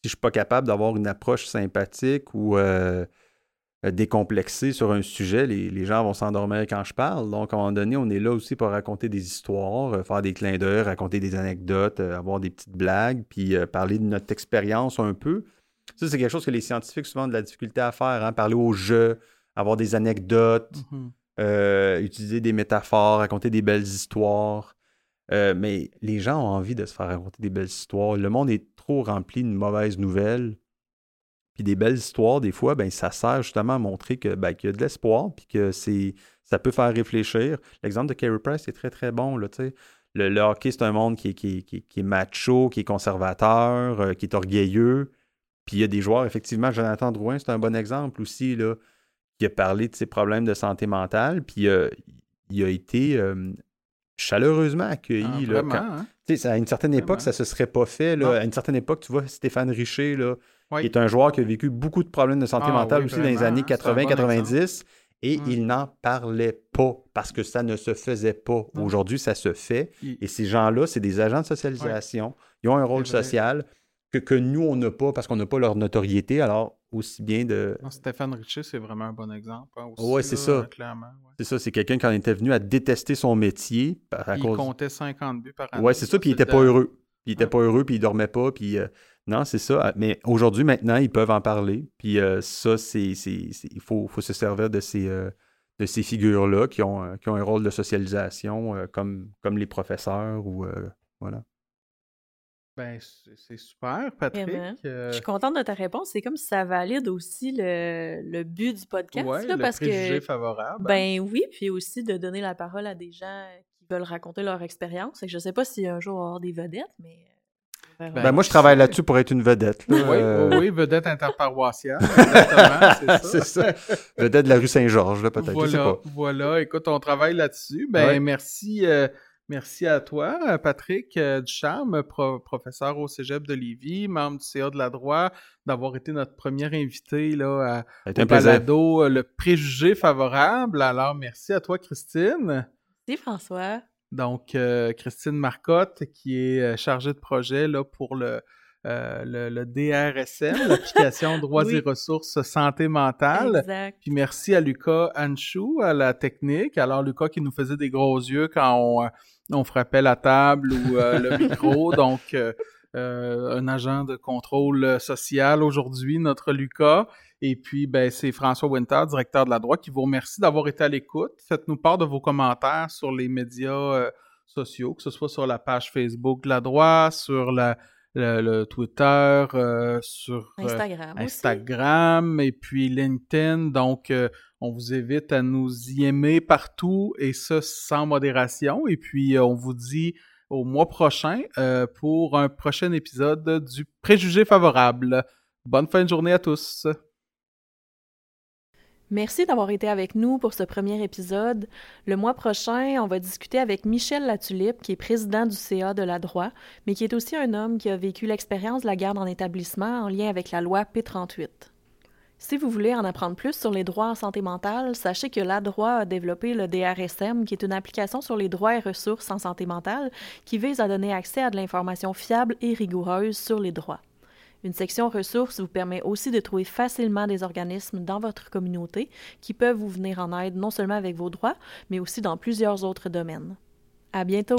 si je suis pas capable d'avoir une approche sympathique ou euh, décomplexée sur un sujet, les, gens vont s'endormir quand je parle. Donc, à un moment donné, on est là aussi pour raconter des histoires, euh, faire des clins d'œil, raconter des anecdotes, euh, avoir des petites blagues, puis parler de notre expérience un peu. Ça, c'est quelque chose que les scientifiques souvent ont de la difficulté à faire, hein, parler au jeu, avoir des anecdotes, mm-hmm. euh, utiliser des métaphores, raconter des belles histoires. Euh, mais les gens ont envie de se faire raconter des belles histoires. Le monde est trop rempli de mauvaises nouvelles. Puis des belles histoires, des fois, ben, ça sert justement à montrer que, ben, qu'il y a de l'espoir, puis que c'est, ça peut faire réfléchir. L'exemple de Kerry Price est très, très bon. Là, le, le hockey, c'est un monde qui, qui, qui, est macho, qui est conservateur, euh, qui est orgueilleux. Puis il y a des joueurs, effectivement, Jonathan Drouin, c'est un bon exemple aussi. Là qui a parlé de ses problèmes de santé mentale, puis euh, il a été euh, chaleureusement accueilli. Ah, là, hein? À une certaine époque, ça ne se serait pas fait. Là. À une certaine époque, tu vois, Stéphane Richer, là, qui est un joueur qui a vécu beaucoup de problèmes de santé ah mentale aussi dans les années 80-90. Et il n'en parlait pas parce que ça ne se faisait pas. Aujourd'hui, ça se fait. Et ces gens-là, c'est des agents de socialisation. Ils ont un rôle social que, que nous, on n'a pas parce qu'on n'a pas leur notoriété. Alors, aussi bien de. Stéphane Richer, c'est vraiment un bon exemple. Hein, oui, c'est ça. C'est ça, c'est quelqu'un qui en était venu à détester son métier. il comptait 50 buts par année. Oui, c'est ça, puis il n'était pas heureux. Puis il n'était pas heureux, puis il dormait pas, puis. Euh, non, c'est ça. Mais aujourd'hui, maintenant, ils peuvent en parler. Puis euh, ça, c'est, il faut, faut, se servir de ces, euh, de ces figures-là qui ont, qui ont un rôle de socialisation, comme, comme les professeurs ou voilà. Ben, c'est super, Patrick. Euh Je suis contente de ta réponse. C'est comme si ça valide aussi le, le but du podcast. Oui, le parce préjugé favorable. Ben oui, puis aussi de donner la parole à des gens qui veulent raconter leur expérience. Je ne sais pas si un jour on va avoir des vedettes, mais... Euh, ben, ben, moi, je travaille là-dessus pour être une vedette. oui, euh. oui, vedette interparoissiale. (laughs) Exactement, c'est ça. Vedette de la rue Saint-Georges, peut-être. Voilà, voilà. Écoute, on travaille là-dessus. Ben, merci. Merci à toi, Patrick euh, Ducharme, professeur au Cégep de Lévis, membre du CA de la droit, d'avoir été notre premier invité là, à, au balado, euh, le préjugé favorable. Alors, merci à toi, Christine. Merci, François. Donc, euh, Christine Marcotte, qui est chargée de projet là, pour le, le, DRSM, (laughs) l'application Droits et ressources santé mentale. Exact. Puis merci à Lucas Anchou, à la technique. Alors, Lucas qui nous faisait des gros yeux quand on on frappait la table ou euh, le micro. (laughs) Donc, euh, euh, un agent de contrôle social aujourd'hui, notre Lucas. Et puis, ben, c'est François Winter, directeur de la droite, qui vous remercie d'avoir été à l'écoute. Faites-nous part de vos commentaires sur les médias sociaux, que ce soit sur la page Facebook de la droite, sur la, le, Twitter, sur Instagram, Instagram et puis LinkedIn. Donc, on vous invite à nous y aimer partout et ça sans modération. Et puis, on vous dit au mois prochain euh, pour un prochain épisode du Préjugé favorable. Bonne fin de journée à tous. Merci d'avoir été avec nous pour ce premier épisode. Le mois prochain, on va discuter avec Michel Latulippe, qui est président du CA de la droit, mais qui est aussi un homme qui a vécu l'expérience de la garde en établissement en lien avec la loi P38. Si vous voulez en apprendre plus sur les droits en santé mentale, sachez que l'ADROIT a développé le DRSM, qui est une application sur les droits et ressources en santé mentale qui vise à donner accès à de l'information fiable et rigoureuse sur les droits. Une section ressources vous permet aussi de trouver facilement des organismes dans votre communauté qui peuvent vous venir en aide non seulement avec vos droits, mais aussi dans plusieurs autres domaines. À bientôt!